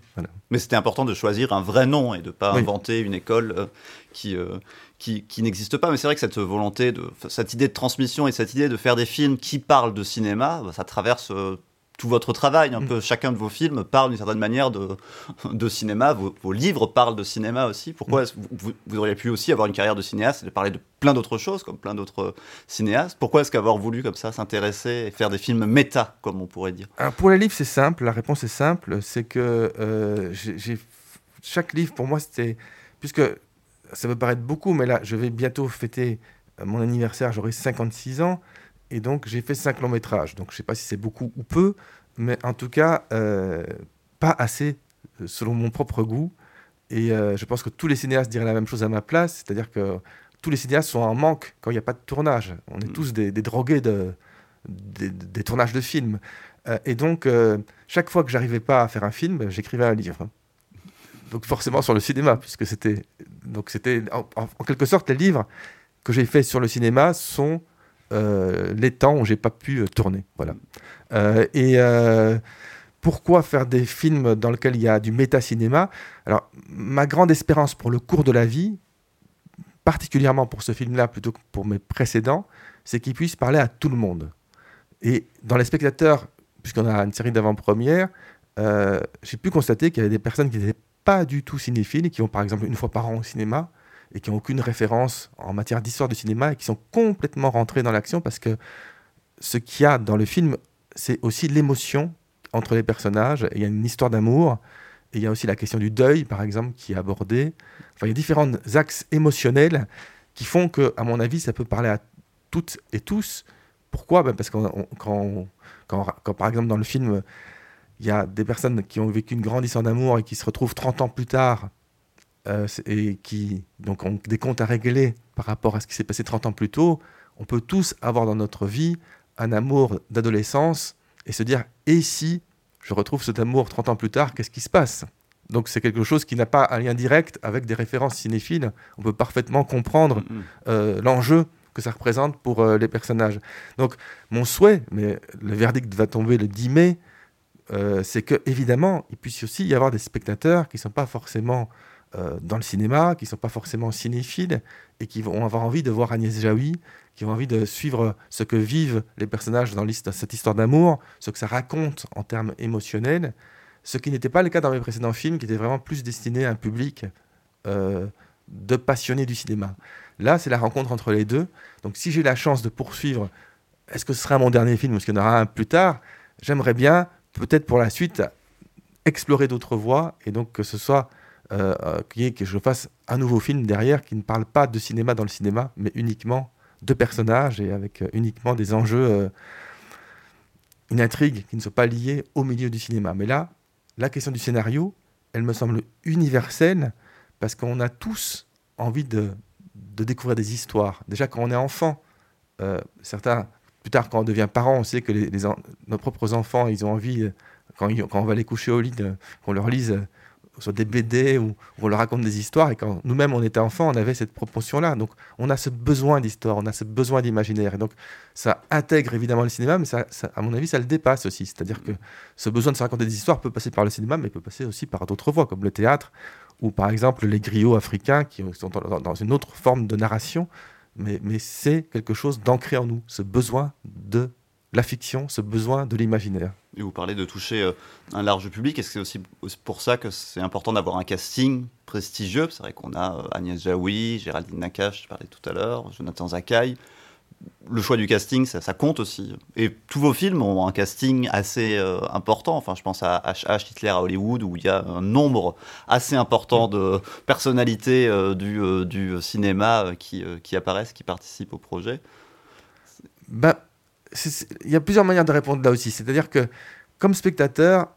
Mais c'était important de choisir un vrai nom et de ne pas inventer une école euh, qui, euh, qui, qui n'existe pas. Mais c'est vrai que cette volonté, de, cette idée de transmission et cette idée de faire des films qui parlent de cinéma, bah, ça traverse euh, tout votre travail. Un mm. peu chacun de vos films parle d'une certaine manière de, de cinéma. Vos, livres parlent de cinéma aussi. Pourquoi mm. vous, vous, auriez pu aussi avoir une carrière de cinéaste et de parler de plein d'autres choses, comme plein d'autres cinéastes? Pourquoi est-ce qu'avoir voulu comme ça s'intéresser et faire des films méta, comme on pourrait dire? Pour les livres, c'est simple. La réponse est simple. C'est que euh, j'ai chaque livre, pour moi, c'était... Puisque ça peut paraître beaucoup, mais là, je vais bientôt fêter mon anniversaire, j'aurai 56 ans. Et donc, j'ai fait cinq longs métrages. Donc, je ne sais pas si c'est beaucoup ou peu, mais en tout cas, euh, pas assez euh, selon mon propre goût. Et euh, je pense que tous les cinéastes diraient la même chose à ma place, c'est-à-dire que tous les cinéastes sont en manque quand il n'y a pas de tournage. On est mm. tous des, drogués de, des, tournages de films. et donc, chaque fois que j'arrivais pas à faire un film, j'écrivais un livre. Donc forcément sur le cinéma, puisque c'était donc c'était en, en, quelque sorte les livres que j'ai faits sur le cinéma sont les temps où j'ai pas pu euh, tourner. Voilà. Euh, et pourquoi faire des films dans lesquels il y a du méta-cinéma? Alors, ma grande espérance pour le cours de la vie, particulièrement pour ce film-là plutôt que pour mes précédents, c'est qu'il puisse parler à tout le monde. Et dans les spectateurs, puisqu'on a une série d'avant-premières, j'ai pu constater qu'il y avait des personnes qui n'étaient pas du tout cinéphiles et qui vont par exemple une fois par an au cinéma et qui n'ont aucune référence en matière d'histoire du cinéma et qui sont complètement rentrés dans l'action parce que ce qu'il y a dans le film, c'est aussi l'émotion entre les personnages. Il y a une histoire d'amour et il y a aussi la question du deuil, par exemple, qui est abordée. Enfin, il y a différents axes émotionnels qui font que, à mon avis, ça peut parler à toutes et tous. Pourquoi? Ben Parce que quand, quand, quand, par exemple, dans le film, il y a des personnes qui ont vécu une grande histoire d'amour et qui se retrouvent 30 ans plus tard euh, et qui donc ont des comptes à régler par rapport à ce qui s'est passé 30 ans plus tôt, on peut tous avoir dans notre vie un amour d'adolescence et se dire et si je retrouve cet amour 30 ans plus tard, qu'est-ce qui se passe? Donc c'est quelque chose qui n'a pas un lien direct avec des références cinéphiles. On peut parfaitement comprendre mm-hmm. euh, l'enjeu que ça représente pour euh, les personnages. Donc mon souhait, mais le verdict va tomber le 10 mai, c'est que évidemment il puisse aussi y avoir des spectateurs qui ne sont pas forcément euh, dans le cinéma, qui ne sont pas forcément cinéphiles et qui vont avoir envie de voir Agnès Jaoui, qui ont envie de suivre ce que vivent les personnages dans cette histoire d'amour, ce que ça raconte en termes émotionnels, ce qui n'était pas le cas dans mes précédents films, qui étaient vraiment plus destinés à un public euh, de passionnés du cinéma. Là, c'est la rencontre entre les deux. Donc si j'ai la chance de poursuivre, est-ce que ce sera mon dernier film ou est-ce qu'il y en aura un plus tard J'aimerais bien, peut-être pour la suite, explorer d'autres voies et donc que ce soit euh, euh que je fasse un nouveau film derrière qui ne parle pas de cinéma dans le cinéma, mais uniquement de personnages et avec euh, uniquement des enjeux, une intrigue qui ne sont pas liés au milieu du cinéma. Mais là, la question du scénario, elle me semble universelle parce qu'on a tous envie de, de, découvrir des histoires. Déjà, quand on est enfant, certains, plus tard, quand on devient parent, on sait que les, nos propres enfants, ils ont envie, quand, quand, on va les coucher au lit, qu'on leur lise soit des BD où, on leur raconte des histoires. Et quand nous-mêmes on était enfants, on avait cette proportion-là. Donc on a ce besoin d'histoire, on a ce besoin d'imaginaire. Et donc ça intègre évidemment le cinéma, mais ça, à mon avis, ça le dépasse aussi. C'est-à-dire que ce besoin de se raconter des histoires peut passer par le cinéma, mais peut passer aussi par d'autres voies, comme le théâtre, ou par exemple les griots africains qui sont dans- dans une autre forme de narration. Mais, mais c'est quelque chose d'ancré en nous, ce besoin de la fiction, ce besoin de l'imaginaire. Et vous parlez de toucher euh, un large public. Est-ce que c'est aussi pour ça que c'est important d'avoir un casting prestigieux? C'est vrai qu'on a euh, Agnès Jaoui, Géraldine Nakache, je parlais tout à l'heure, Jonathan Zakaï. Le choix du casting, ça, compte aussi. Et tous vos films ont un casting assez euh, important. Enfin, je pense à HH, Hitler à Hollywood, où il y a un nombre assez important de personnalités du, cinéma qui, apparaissent, qui participent au projet. C'est- il y a plusieurs manières de répondre là aussi. C'est-à-dire que, comme spectateur,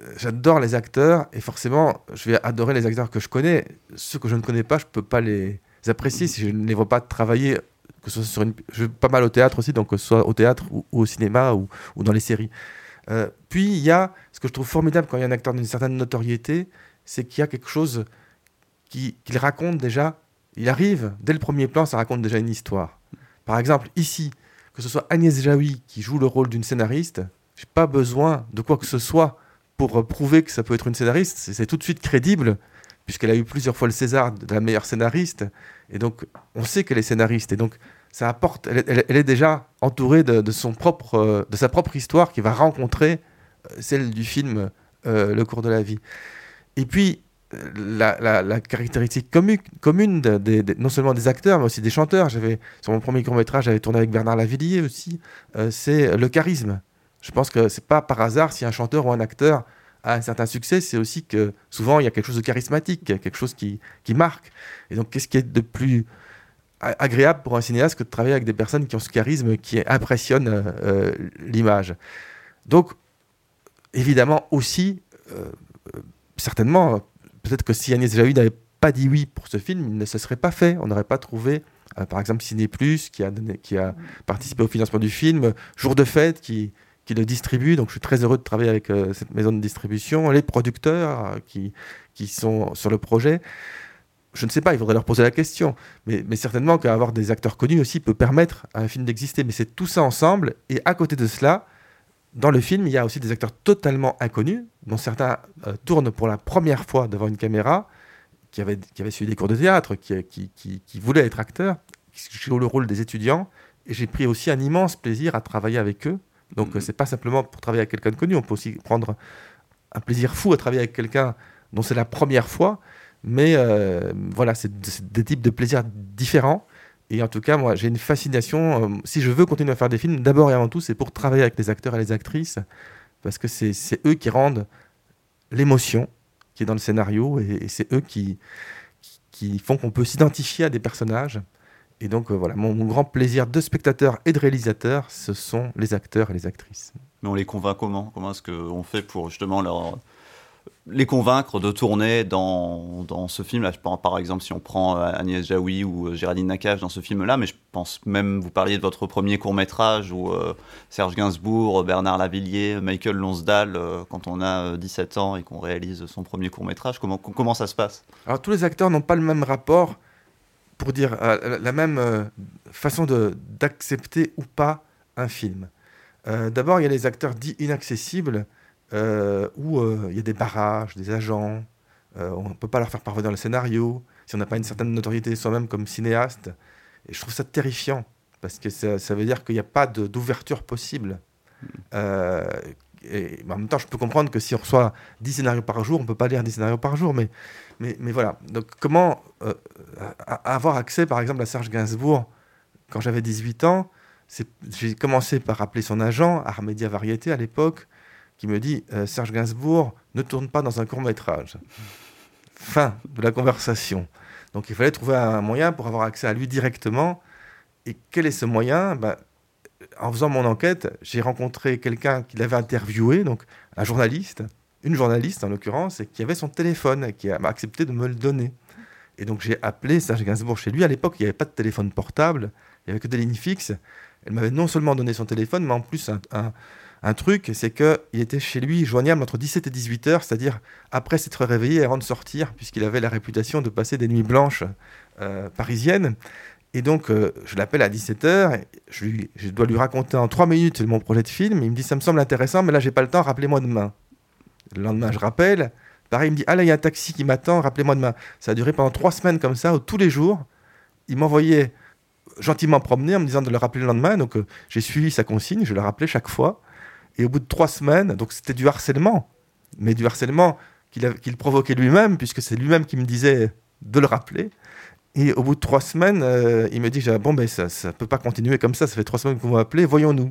euh, j'adore les acteurs et forcément, je vais adorer les acteurs que je connais. Ceux que je ne connais pas, je ne peux pas les apprécier si je ne les vois pas travailler. Que ce soit sur une... Je vais pas mal au théâtre aussi, donc que ce soit au théâtre ou, au cinéma ou, dans les séries. Euh, puis il y a ce que je trouve formidable quand il y a un acteur d'une certaine notoriété, c'est qu'il y a quelque chose qui- qu'il raconte déjà. Il arrive, dès le premier plan, ça raconte déjà une histoire. Par exemple, ici, que ce soit Agnès Jaoui qui joue le rôle d'une scénariste, j'ai pas besoin de quoi que ce soit pour euh, prouver que ça peut être une scénariste. C'est tout de suite crédible, puisqu'elle a eu plusieurs fois le César de la meilleure scénariste. Et donc, on sait qu'elle est scénariste. Et donc, ça apporte. Elle, est- déjà entourée de, son propre, euh, de sa propre histoire qui va rencontrer euh, celle du film Le cours de la vie. Et puis, la, caractéristique commu- commune, non seulement des acteurs, mais aussi des chanteurs. J'avais sur mon premier court métrage, j'avais tourné avec Bernard Lavillier aussi. euh, c'est le charisme. Je pense que c'est pas par hasard si un chanteur ou un acteur a un certain succès, c'est aussi que souvent il y a quelque chose de charismatique, quelque chose qui, marque. Et donc, qu'est-ce qui est de plus agréable pour un cinéaste que de travailler avec des personnes qui ont ce charisme qui impressionne euh, euh, l'image? Donc, évidemment aussi, certainement, peut-être que si Agnès Jaoui n'avait pas dit oui pour ce film, il ne se serait pas fait. On n'aurait pas trouvé, euh, par exemple, Ciné Plus, qui a, participé au financement du film, Jour de fête, qui, le distribue. Donc, je suis très heureux de travailler avec euh, cette maison de distribution, les producteurs euh, qui, qui sont sur le projet. Je ne sais pas, il faudrait leur poser la question. Mais, mais certainement qu'avoir des acteurs connus aussi peut permettre à un film d'exister. Mais c'est tout ça ensemble. Et à côté de cela, dans le film, il y a aussi des acteurs totalement inconnus, dont certains euh, tournent pour la première fois devant une caméra, qui avaient, qui avaient suivi des cours de théâtre, qui, qui, qui, qui voulaient être acteurs, qui jouent le rôle des étudiants. Et j'ai pris aussi un immense plaisir à travailler avec eux. Donc, euh, c'est pas simplement pour travailler avec quelqu'un de connu, on peut aussi prendre un plaisir fou à travailler avec quelqu'un dont c'est la première fois. Mais euh, voilà, c'est des types de plaisirs différents. Et en tout cas, moi, j'ai une fascination. euh, si je veux continuer à faire des films, d'abord et avant tout, c'est pour travailler avec les acteurs et les actrices, parce que c'est eux qui rendent l'émotion qui est dans le scénario, et, c'est eux qui, qui, qui font qu'on peut s'identifier à des personnages. Et donc, euh, voilà, mon, mon grand plaisir de spectateur et de réalisateur, ce sont les acteurs et les actrices. Mais on les convainc comment? Comment est-ce qu'on fait pour justement leur les convaincre de tourner dans, dans ce film. Là, je pense, par exemple, si on prend euh, Agnès Jaoui ou euh, Géraldine Nakache dans ce film-là, mais je pense même, vous parliez de votre premier court-métrage où euh, Serge Gainsbourg, Bernard Lavillier, Michael Lonsdal, quand on a euh, 17 ans et qu'on réalise son premier court-métrage, comment, comment ça se passe? Alors, tous les acteurs n'ont pas le même rapport, pour dire la- même façon d'accepter ou pas un film. D'abord, il y a les acteurs dits inaccessibles, où euh, il y a des barrages, des agents, euh, on ne peut pas leur faire parvenir le scénario, si on n'a pas une certaine notoriété soi-même comme cinéaste. Et je trouve ça terrifiant, parce que ça, ça veut dire qu'il n'y a pas d'ouverture possible. Euh, et mais en même temps, je peux comprendre que si on reçoit 10 scénarios par jour, on ne peut pas lire 10 scénarios par jour, mais, mais, mais voilà. Donc, comment euh, avoir accès, par exemple, à Serge Gainsbourg quand j'avais 18 ans? J'ai commencé par appeler son agent, Armédia Variété à l'époque, qui me dit euh, Serge Gainsbourg ne tourne pas dans un court métrage. Fin de la conversation. Donc il fallait trouver un moyen pour avoir accès à lui directement. Et quel est ce moyen? Ben, En faisant mon enquête, j'ai rencontré quelqu'un qui l'avait interviewé, donc un journaliste, une journaliste en l'occurrence, et qui avait son téléphone et qui a accepté de me le donner. Et donc j'ai appelé Serge Gainsbourg chez lui. À l'époque, il n'y avait pas de téléphone portable, il n'y avait que des lignes fixes. Elle m'avait non seulement donné son téléphone, mais en plus un- un truc, c'est qu'il était chez lui joignable entre 17 et 18 heures, c'est-à-dire après s'être réveillé avant de sortir, puisqu'il avait la réputation de passer des nuits blanches euh, parisiennes. Et donc, euh, je l'appelle à 17h, je, je dois lui raconter en 3 minutes mon projet de film. Il me dit, ça me semble intéressant, mais là, j'ai pas le temps, rappelez-moi demain. Le lendemain, je rappelle. Pareil, il me dit, ah là, il y a un taxi qui m'attend, rappelez-moi demain. Ça a duré pendant 3 semaines comme ça, où tous les jours, il m'envoyait gentiment promener en me disant de le rappeler le lendemain. Donc, euh, j'ai suivi sa consigne, je le rappelais chaque fois. Et au bout de 3 semaines, donc c'était du harcèlement, mais du harcèlement qu'il provoquait lui-même, puisque c'est lui-même qui me disait de le rappeler. Et au bout de trois semaines, euh, il me dit Bon, ben, ça ne peut pas continuer comme ça, ça fait trois semaines que vous m'appelez, voyons-nous.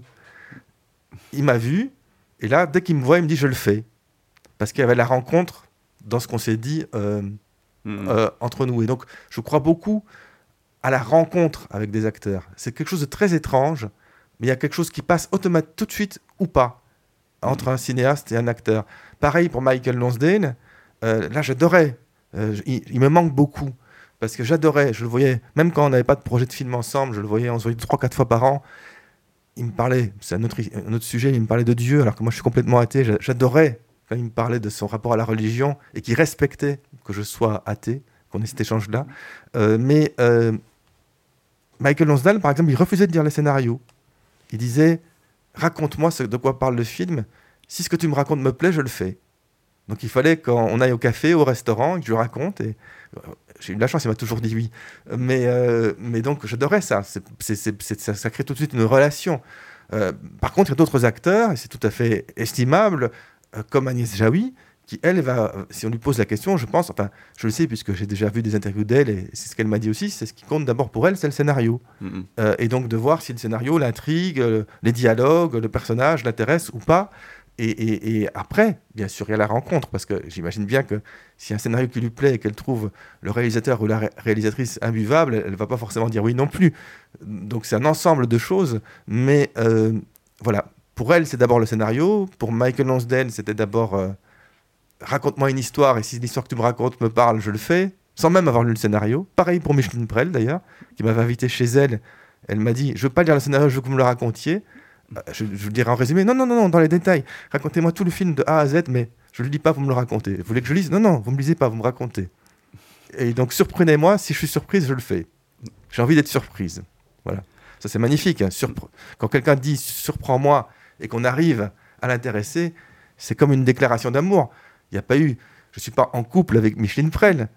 Il m'a vu, et là, dès qu'il me voit, il me dit Je le fais. Parce qu'il y avait la rencontre dans ce qu'on s'est dit euh, Mhm. euh, entre nous. Et donc, je crois beaucoup à la rencontre avec des acteurs. C'est quelque chose de très étrange, mais il y a quelque chose qui passe automatiquement tout de suite ou pas entre un cinéaste et un acteur. Pareil pour Michael Lonsdale. Euh, là, j'adorais. Euh, il, me manque beaucoup. Parce que j'adorais. Je le voyais, même quand on n'avait pas de projet de film ensemble, je le voyais, on se voyait 3-4 fois par an. Il me parlait, c'est un autre, sujet, il me parlait de Dieu, alors que moi je suis complètement athée. J'a- J'adorais quand il me parlait de son rapport à la religion et qu'il respectait que je sois athée, qu'on ait cet échange-là. Euh, mais Michael Lonsdale, par exemple, il refusait de lire les scénarios. Il disait Raconte-moi de quoi parle le film. Si ce que tu me racontes me plaît, je le fais. Donc il fallait qu'on aille au café, au restaurant, que je raconte. Euh, j'ai eu de la chance, il m'a toujours dit oui. Mais, euh, donc j'adorais ça. Ça. Crée tout de suite une relation. Euh, par contre, il y a d'autres acteurs, et c'est tout à fait estimable, comme Agnès Jaoui, qui, elle, va, si on lui pose la question, je pense, enfin, je le sais puisque j'ai déjà vu des interviews d'elle, et c'est ce qu'elle m'a dit aussi, c'est ce qui compte d'abord pour elle, c'est le scénario. Mhm. Euh, et donc de voir si le scénario, l'intrigue, euh, les dialogues, le personnage l'intéresse ou pas. Et, et- et après, bien sûr, il y a la rencontre, parce que j'imagine bien que si un scénario qui lui plaît et qu'elle trouve le réalisateur ou la ré- réalisatrice imbuvable, elle ne va pas forcément dire oui non plus. Donc c'est un ensemble de choses, mais euh, voilà. Pour elle, c'est d'abord le scénario. Pour Michael Lonsdale, c'était d'abord euh, raconte-moi une histoire, et si l'histoire que tu me racontes me parle, je le fais, sans même avoir lu le scénario. Pareil pour Micheline Prel, d'ailleurs, qui m'avait invité chez elle. Elle m'a dit, je veux pas lire le scénario, je veux que vous me le racontiez. Euh, Je, vous dirai en résumé, non, non, non, non, dans les détails. Racontez-moi tout le film de A à Z, mais je ne le lis pas, vous me le racontez. Vous voulez que je lise? Non, non, vous me lisez pas, vous me racontez. Et donc, surprenez-moi, si je suis surprise, je le fais. J'ai envie d'être surprise. Voilà. Ça, c'est magnifique. hein. Quand quelqu'un dit surprends-moi et qu'on arrive à l'intéresser, c'est comme une déclaration d'amour. Il n'y a pas eu, je ne suis pas en couple avec Micheline Prel.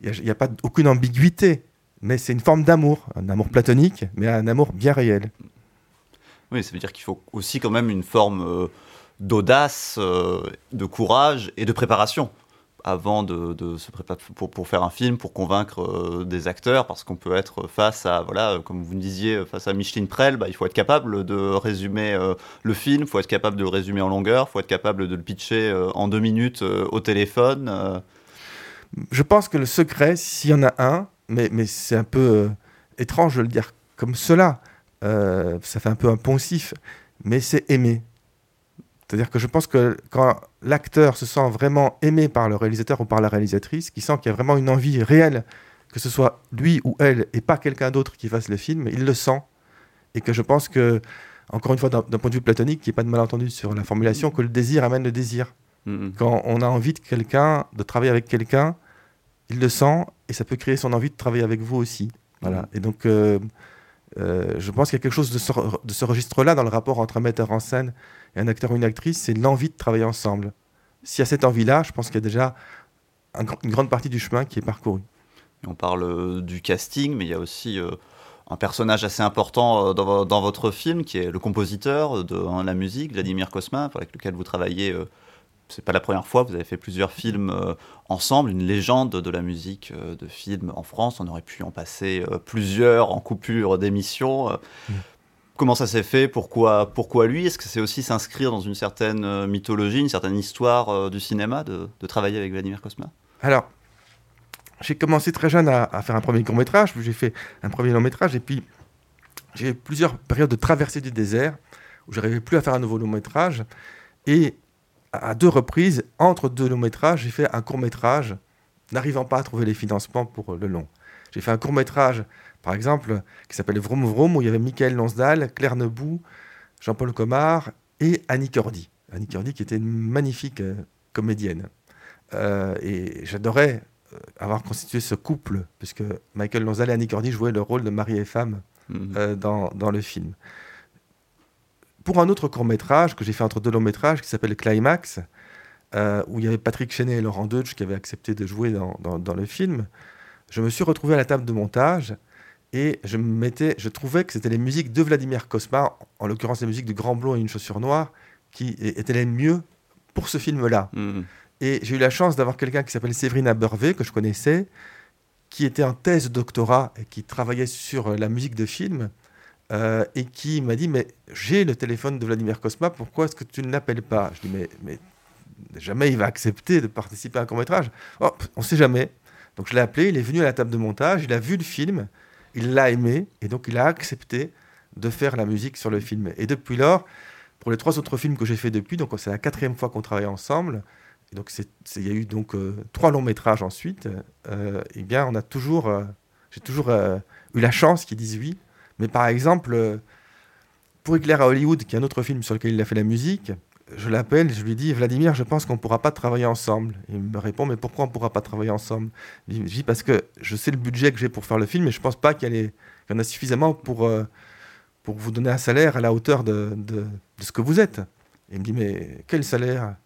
Il n'y a, pas aucune ambiguïté. Mais c'est une forme d'amour, un amour platonique, mais un amour bien réel. Oui, ça veut dire qu'il faut aussi quand même une forme euh, d'audace, euh, de courage et de préparation avant de, se préparer pour, faire un film, pour convaincre euh, des acteurs, parce qu'on peut être face à, voilà, euh, comme vous me disiez, face à Micheline Prel, bah, il faut être capable de résumer euh, le film, il faut être capable de le résumer en longueur, il faut être capable de le pitcher en deux minutes au téléphone. Je pense que le secret, s'il y en a un, mais, c'est un peu étrange de le dire comme cela, ça fait un peu un poncif, mais c'est aimer. C'est-à-dire que je pense que quand l'acteur se sent vraiment aimé par le réalisateur ou par la réalisatrice, qui sent qu'il y a vraiment une envie réelle, que ce soit lui ou elle, et pas quelqu'un d'autre qui fasse le film, il le sent. Et que je pense que, encore une fois, d'un point de vue platonique, qu'il n'y ait pas de malentendu sur la formulation, que le désir amène le désir. Mhm. Quand on a envie de quelqu'un, de travailler avec quelqu'un, il le sent et ça peut créer son envie de travailler avec vous aussi. Voilà. Mhm. Et donc, euh, euh, je pense qu'il y a quelque chose de ce, re- de ce registre-là dans le rapport entre un metteur en scène et un acteur ou une actrice, c'est l'envie de travailler ensemble. S'il y a cette envie-là, je pense qu'il y a déjà un une grande partie du chemin qui est parcouru. On parle euh, du casting, mais il y a aussi euh, un personnage assez important euh, dans, vo- dans votre film, qui est le compositeur de hein, la musique, Vladimir Kosma, avec lequel vous travaillez. c'est pas la première fois, vous avez fait plusieurs films ensemble, une légende de la musique de film en France. On aurait pu en passer plusieurs en coupure d'émissions. Euh, Comment ça s'est fait? Pourquoi, pourquoi lui? Est-ce que c'est aussi s'inscrire dans une certaine euh, mythologie, une certaine histoire euh, du cinéma, de, travailler avec Vladimir Kosma? Alors, j'ai commencé très jeune à, faire un premier court-métrage, puis j'ai fait un premier long-métrage, et puis j'ai eu plusieurs périodes de traversée du désert où je n'arrivais plus à faire un nouveau long-métrage. Et à deux reprises, entre deux longs-métrages, j'ai fait un court-métrage, n'arrivant pas à trouver les financements pour le long. J'ai fait un court-métrage, par exemple, qui s'appelle Vroom Vroom, où il y avait Michael Lonsdal, Claire Nebout, Jean-Paul Comard et Annie Cordy. Annie Cordy qui était une magnifique euh, comédienne. Euh, et j'adorais euh, avoir constitué ce couple, puisque Michael Lonzal et Annie Cordy jouaient le rôle de mari et femme Mhm. euh, dans, dans le film. Pour un autre court métrage que j'ai fait entre deux longs métrages qui s'appelle Climax, où il y avait Patrick Chenet et Laurent Deutsch qui avaient accepté de jouer dans, dans- dans le film, je me suis retrouvé à la table de montage et je, me mettais, je trouvais que c'était les musiques de Vladimir Kosma, en l'occurrence les musiques du Grand Blond et une chaussure noire, qui étaient les mieux pour ce film-là. Mhm. Et j'ai eu la chance d'avoir quelqu'un qui s'appelle Séverine Abervé, que je connaissais, qui était en thèse de doctorat et qui travaillait sur euh, la musique de film, euh, et qui m'a dit, mais j'ai le téléphone de Vladimir Kosma, pourquoi est-ce que tu ne l'appelles pas? Je dis, mais, mais jamais il va accepter de participer à un court-métrage. Oh, pff, on ne sait jamais. Donc je l'ai appelé, il est venu à la table de montage, il a vu le film, il l'a aimé, et donc il a accepté de faire la musique sur le film. Et depuis lors, pour les trois autres films que j'ai fait depuis, donc c'est la quatrième fois qu'on travaille ensemble, et donc il y a eu donc euh, trois longs métrages ensuite, euh, eh bien on a toujours, euh, j'ai toujours euh, eu la chance qu'ils disent oui. Mais par exemple, pour Éclair à Hollywood, qui est un autre film sur lequel il a fait la musique, je l'appelle, je lui dis Vladimir, je pense qu'on ne pourra pas travailler ensemble. Il me répond, mais pourquoi on ne pourra pas travailler ensemble? Je dis parce que je sais le budget que j'ai pour faire le film, et je ne pense pas qu'il y, en a suffisamment pour, euh, pour vous donner un salaire à la hauteur de, de- ce que vous êtes. Il me dit, mais quel salaire?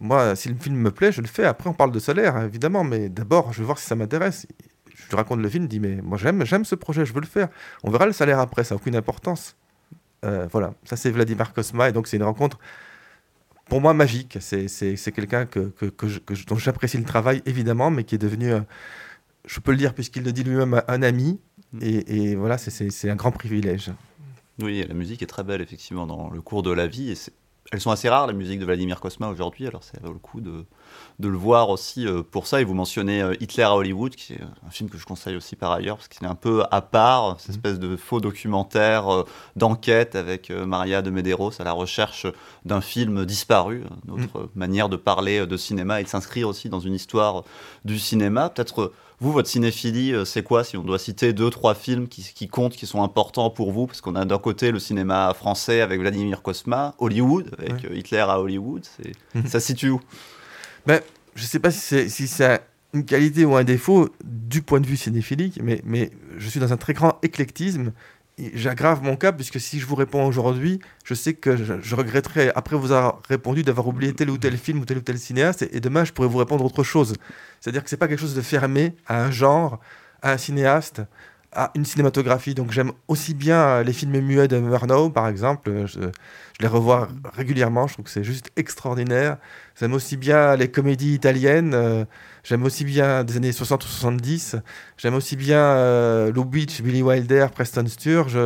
Moi, si le film me plaît, je le fais. Après, on parle de salaire, évidemment, mais d'abord, je vais voir si ça m'intéresse. Je lui raconte le film, il dit, mais moi, j'aime, j'aime ce projet, je veux le faire. On verra le salaire après, ça n'a aucune importance. Euh, voilà, ça c'est Vladimir Kosma, et donc c'est une rencontre pour moi magique. C'est, quelqu'un que, que, que je- que je- dont j'apprécie le travail, évidemment, mais qui est devenu, euh, je peux le dire puisqu'il le dit lui-même, un ami. Et, et voilà, c'est, un grand privilège. Oui, la musique est très belle, effectivement, dans le cours de la vie. Et elles sont assez rares, les musiques de Vladimir Kosma aujourd'hui, alors ça vaut le coup de, de le voir aussi euh, pour ça. Et vous mentionnez euh, Hitler à Hollywood, qui est un film que je conseille aussi par ailleurs, parce qu'il est un peu à part, cette espèce de faux documentaire euh, d'enquête avec euh, Maria de Medeiros à la recherche d'un film disparu, une autre manière de parler euh, de cinéma et de s'inscrire aussi dans une histoire du cinéma. Peut-être euh, vous, votre cinéphilie, euh, c'est quoi si on doit citer deux, trois films qui, qui comptent, qui sont importants pour vous? Parce qu'on a d'un côté le cinéma français avec Vladimir Kosma, Hollywood, avec Ouais. euh, Hitler à Hollywood. Mhm. Ça se situe où? Ben, je ne sais pas si c'est, une qualité ou un défaut du point de vue cinéphilique, mais, je suis dans un très grand éclectisme. J'aggrave mon cas, puisque si je vous réponds aujourd'hui, je sais que je, regretterai, après vous avoir répondu, d'avoir oublié tel ou tel film ou tel ou tel cinéaste, et, et demain, je pourrais vous répondre autre chose. C'est-à-dire que c'est pas quelque chose de fermé à un genre, à un cinéaste, à une cinématographie. Donc j'aime aussi bien euh, les films muets de Murnau, par exemple. Je, je les revois régulièrement, je trouve que c'est juste extraordinaire. J'aime aussi bien les comédies italiennes. euh, J'aime aussi bien des années 60 ou 70. J'aime aussi bien euh, Lou Beach, Billy Wilder, Preston Sturge.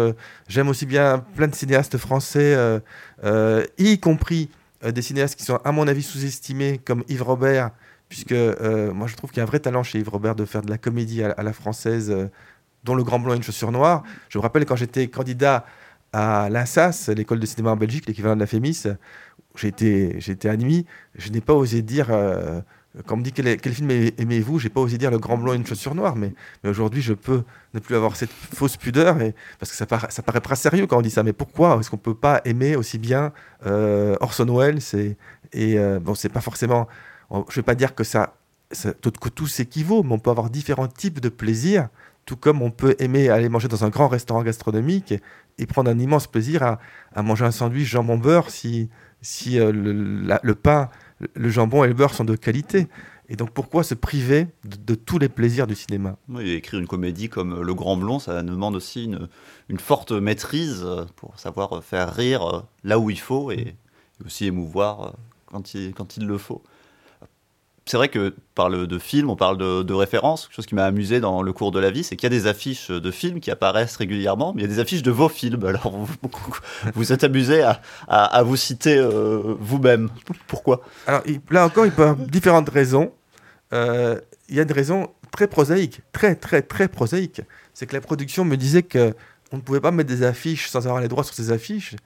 J'aime aussi bien plein de cinéastes français, euh, euh, y compris euh, des cinéastes qui sont, à mon avis, sous-estimés, comme Yves Robert, puisque euh, moi je trouve qu'il y a un vrai talent chez Yves Robert de faire de la comédie à, la française, euh, dont Le Grand Blanc et une chaussure noire. Je me rappelle quand j'étais candidat à l'INSAS, l'école de cinéma en Belgique, l'équivalent de la FEMIS, j'ai été, admis, je n'ai pas osé dire, euh, quand on me dit quel, film aimez- aimez-vous, j'ai pas osé dire Le Grand Blanc et une chaussure noire, mais, aujourd'hui je peux ne plus avoir cette fausse pudeur, et, parce que ça, paraît- pas sérieux quand on dit ça, mais pourquoi est-ce qu'on peut pas aimer aussi bien euh, Orson Welles et, et euh, bon, c'est pas forcément, je vais pas dire que ça, ça- que tout s'équivaut, mais on peut avoir différents types de plaisirs, tout comme on peut aimer aller manger dans un grand restaurant gastronomique et, prendre un immense plaisir à, manger un sandwich jambon beurre si, si euh, le, pain, le jambon et le beurre sont de qualité. Et donc pourquoi se priver de, tous les plaisirs du cinéma? Écrire une comédie comme Le Grand Blond, ça demande aussi une, forte maîtrise pour savoir faire rire là où il faut et, aussi émouvoir quand il le faut. C'est vrai que par le de films, on parle de, de références. Chose qui m'a amusé dans le cours de la vie, c'est qu'il y a des affiches de films qui apparaissent régulièrement, mais il y a des affiches de vos films. Alors vous vous, êtes amusé à, à, vous citer euh, vous-même. Pourquoi? Alors là encore, il peut y avoir différentes raisons. Euh, Il y a des raisons très prosaïques, très très très prosaïques. C'est que la production me disait que on ne pouvait pas mettre des affiches sans avoir les droits sur ces affiches.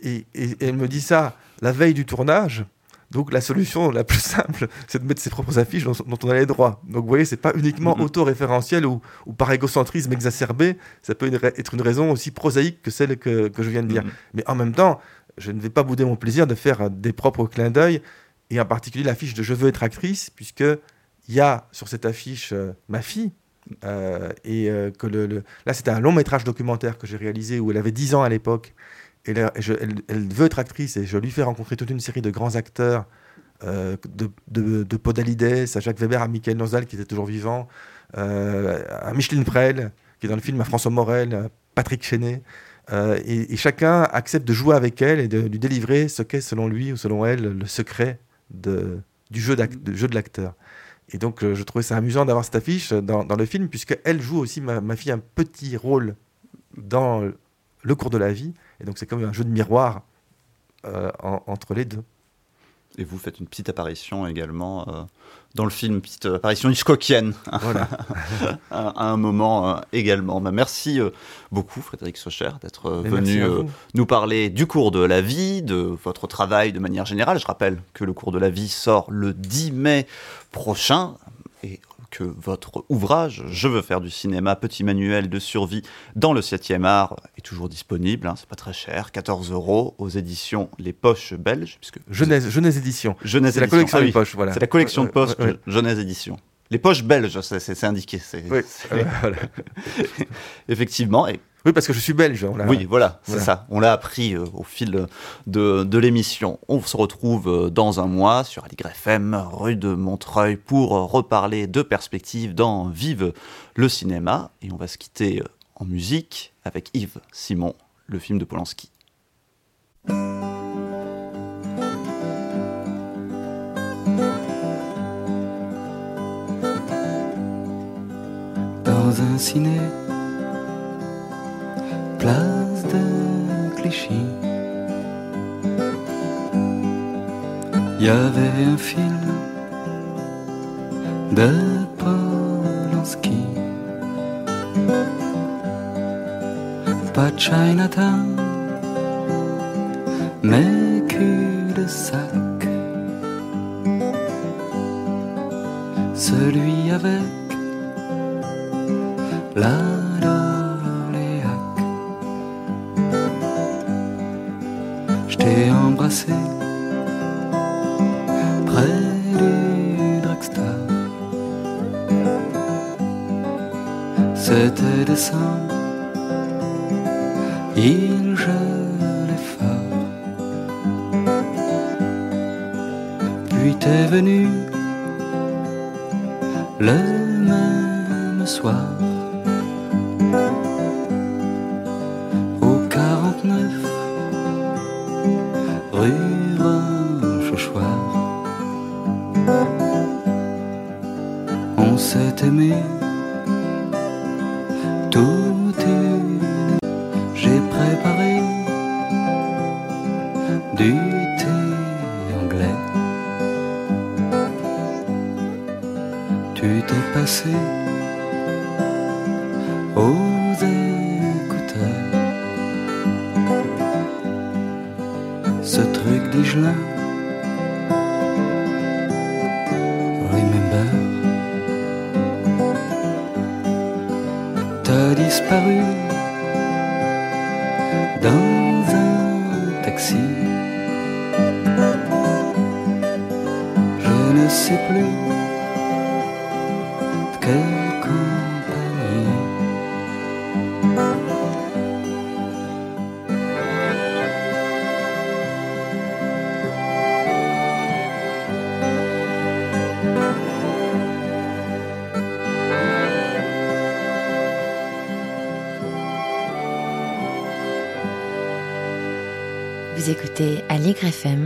Et elle me dit ça la veille du tournage. Donc la solution la plus simple, c'est de mettre ses propres affiches dont, dont on a les droits. Donc vous voyez, c'est pas uniquement Mhm. auto-référentiel ou, ou par égocentrisme exacerbé, ça peut une être une raison aussi prosaïque que celle que, que je viens de dire. Mais en même temps, je ne vais pas bouder mon plaisir de faire euh, des propres clins d'œil, et en particulier l'affiche de Je veux être actrice, puisque il y a sur cette affiche euh, ma fille, euh, et euh, que le, le- là c'était un long métrage documentaire que j'ai réalisé où elle avait 10 ans à l'époque, elle, veut être actrice, et je lui fais rencontrer toute une série de grands acteurs, euh, de, de, de Podalides à Jacques Weber, à Michael Nozal qui était toujours vivant, euh, à Micheline Prel qui est dans le film, à François Morel, à Patrick Chenet. Euh, et, chacun accepte de jouer avec elle et de lui délivrer ce qu'est selon lui ou selon elle le secret du jeu, de l'acteur. Et donc je trouvais ça amusant d'avoir cette affiche dans, le film puisqu'elle joue aussi, ma fille, un petit rôle dans le cours de la vie. Et donc c'est comme un jeu de miroir euh, en- entre les deux. Et vous faites une petite apparition également euh, dans le film, petite apparition Hitchcockienne Voilà. à, un moment euh, également. Bah, merci euh, beaucoup Frédéric Socher d'être euh, venu euh, nous parler du cours de la vie, de votre travail de manière générale. Je rappelle que le cours de la vie sort le 10 mai prochain et que votre ouvrage Je veux faire du cinéma, petit manuel de survie dans le 7e art est toujours disponible. hein, c'est pas très cher, 14 euros aux éditions Les Poches Belges. Puisque Jeunesse, Jeunesse Édition. Jeunesse C'est la collection Ah oui, poches. Voilà. C'est la collection de Ouais, poches ouais, ouais. Jeunesse Édition. Les poches belges, c'est indiqué. Oui, c'est- euh, voilà. Effectivement, et Oui, parce que je suis belge. on l'a- oui, voilà, c'est Voilà. ça. On l'a appris euh, au fil de, de l'émission. On se retrouve euh, dans un mois sur Aligre FM, rue de Montreuil, pour reparler de perspectives dans Vive le cinéma. Et on va se quitter euh, en musique avec Yves Simon, le film de Polanski. dans un ciné, place de Clichy. Y avait un film de Polanski. Pas Chinatown, mais cul-de-sac. Celui avec la près du drugstore. C'était décembre, il gelait fort. Puis t'es venu le même soir. On FM 93.1.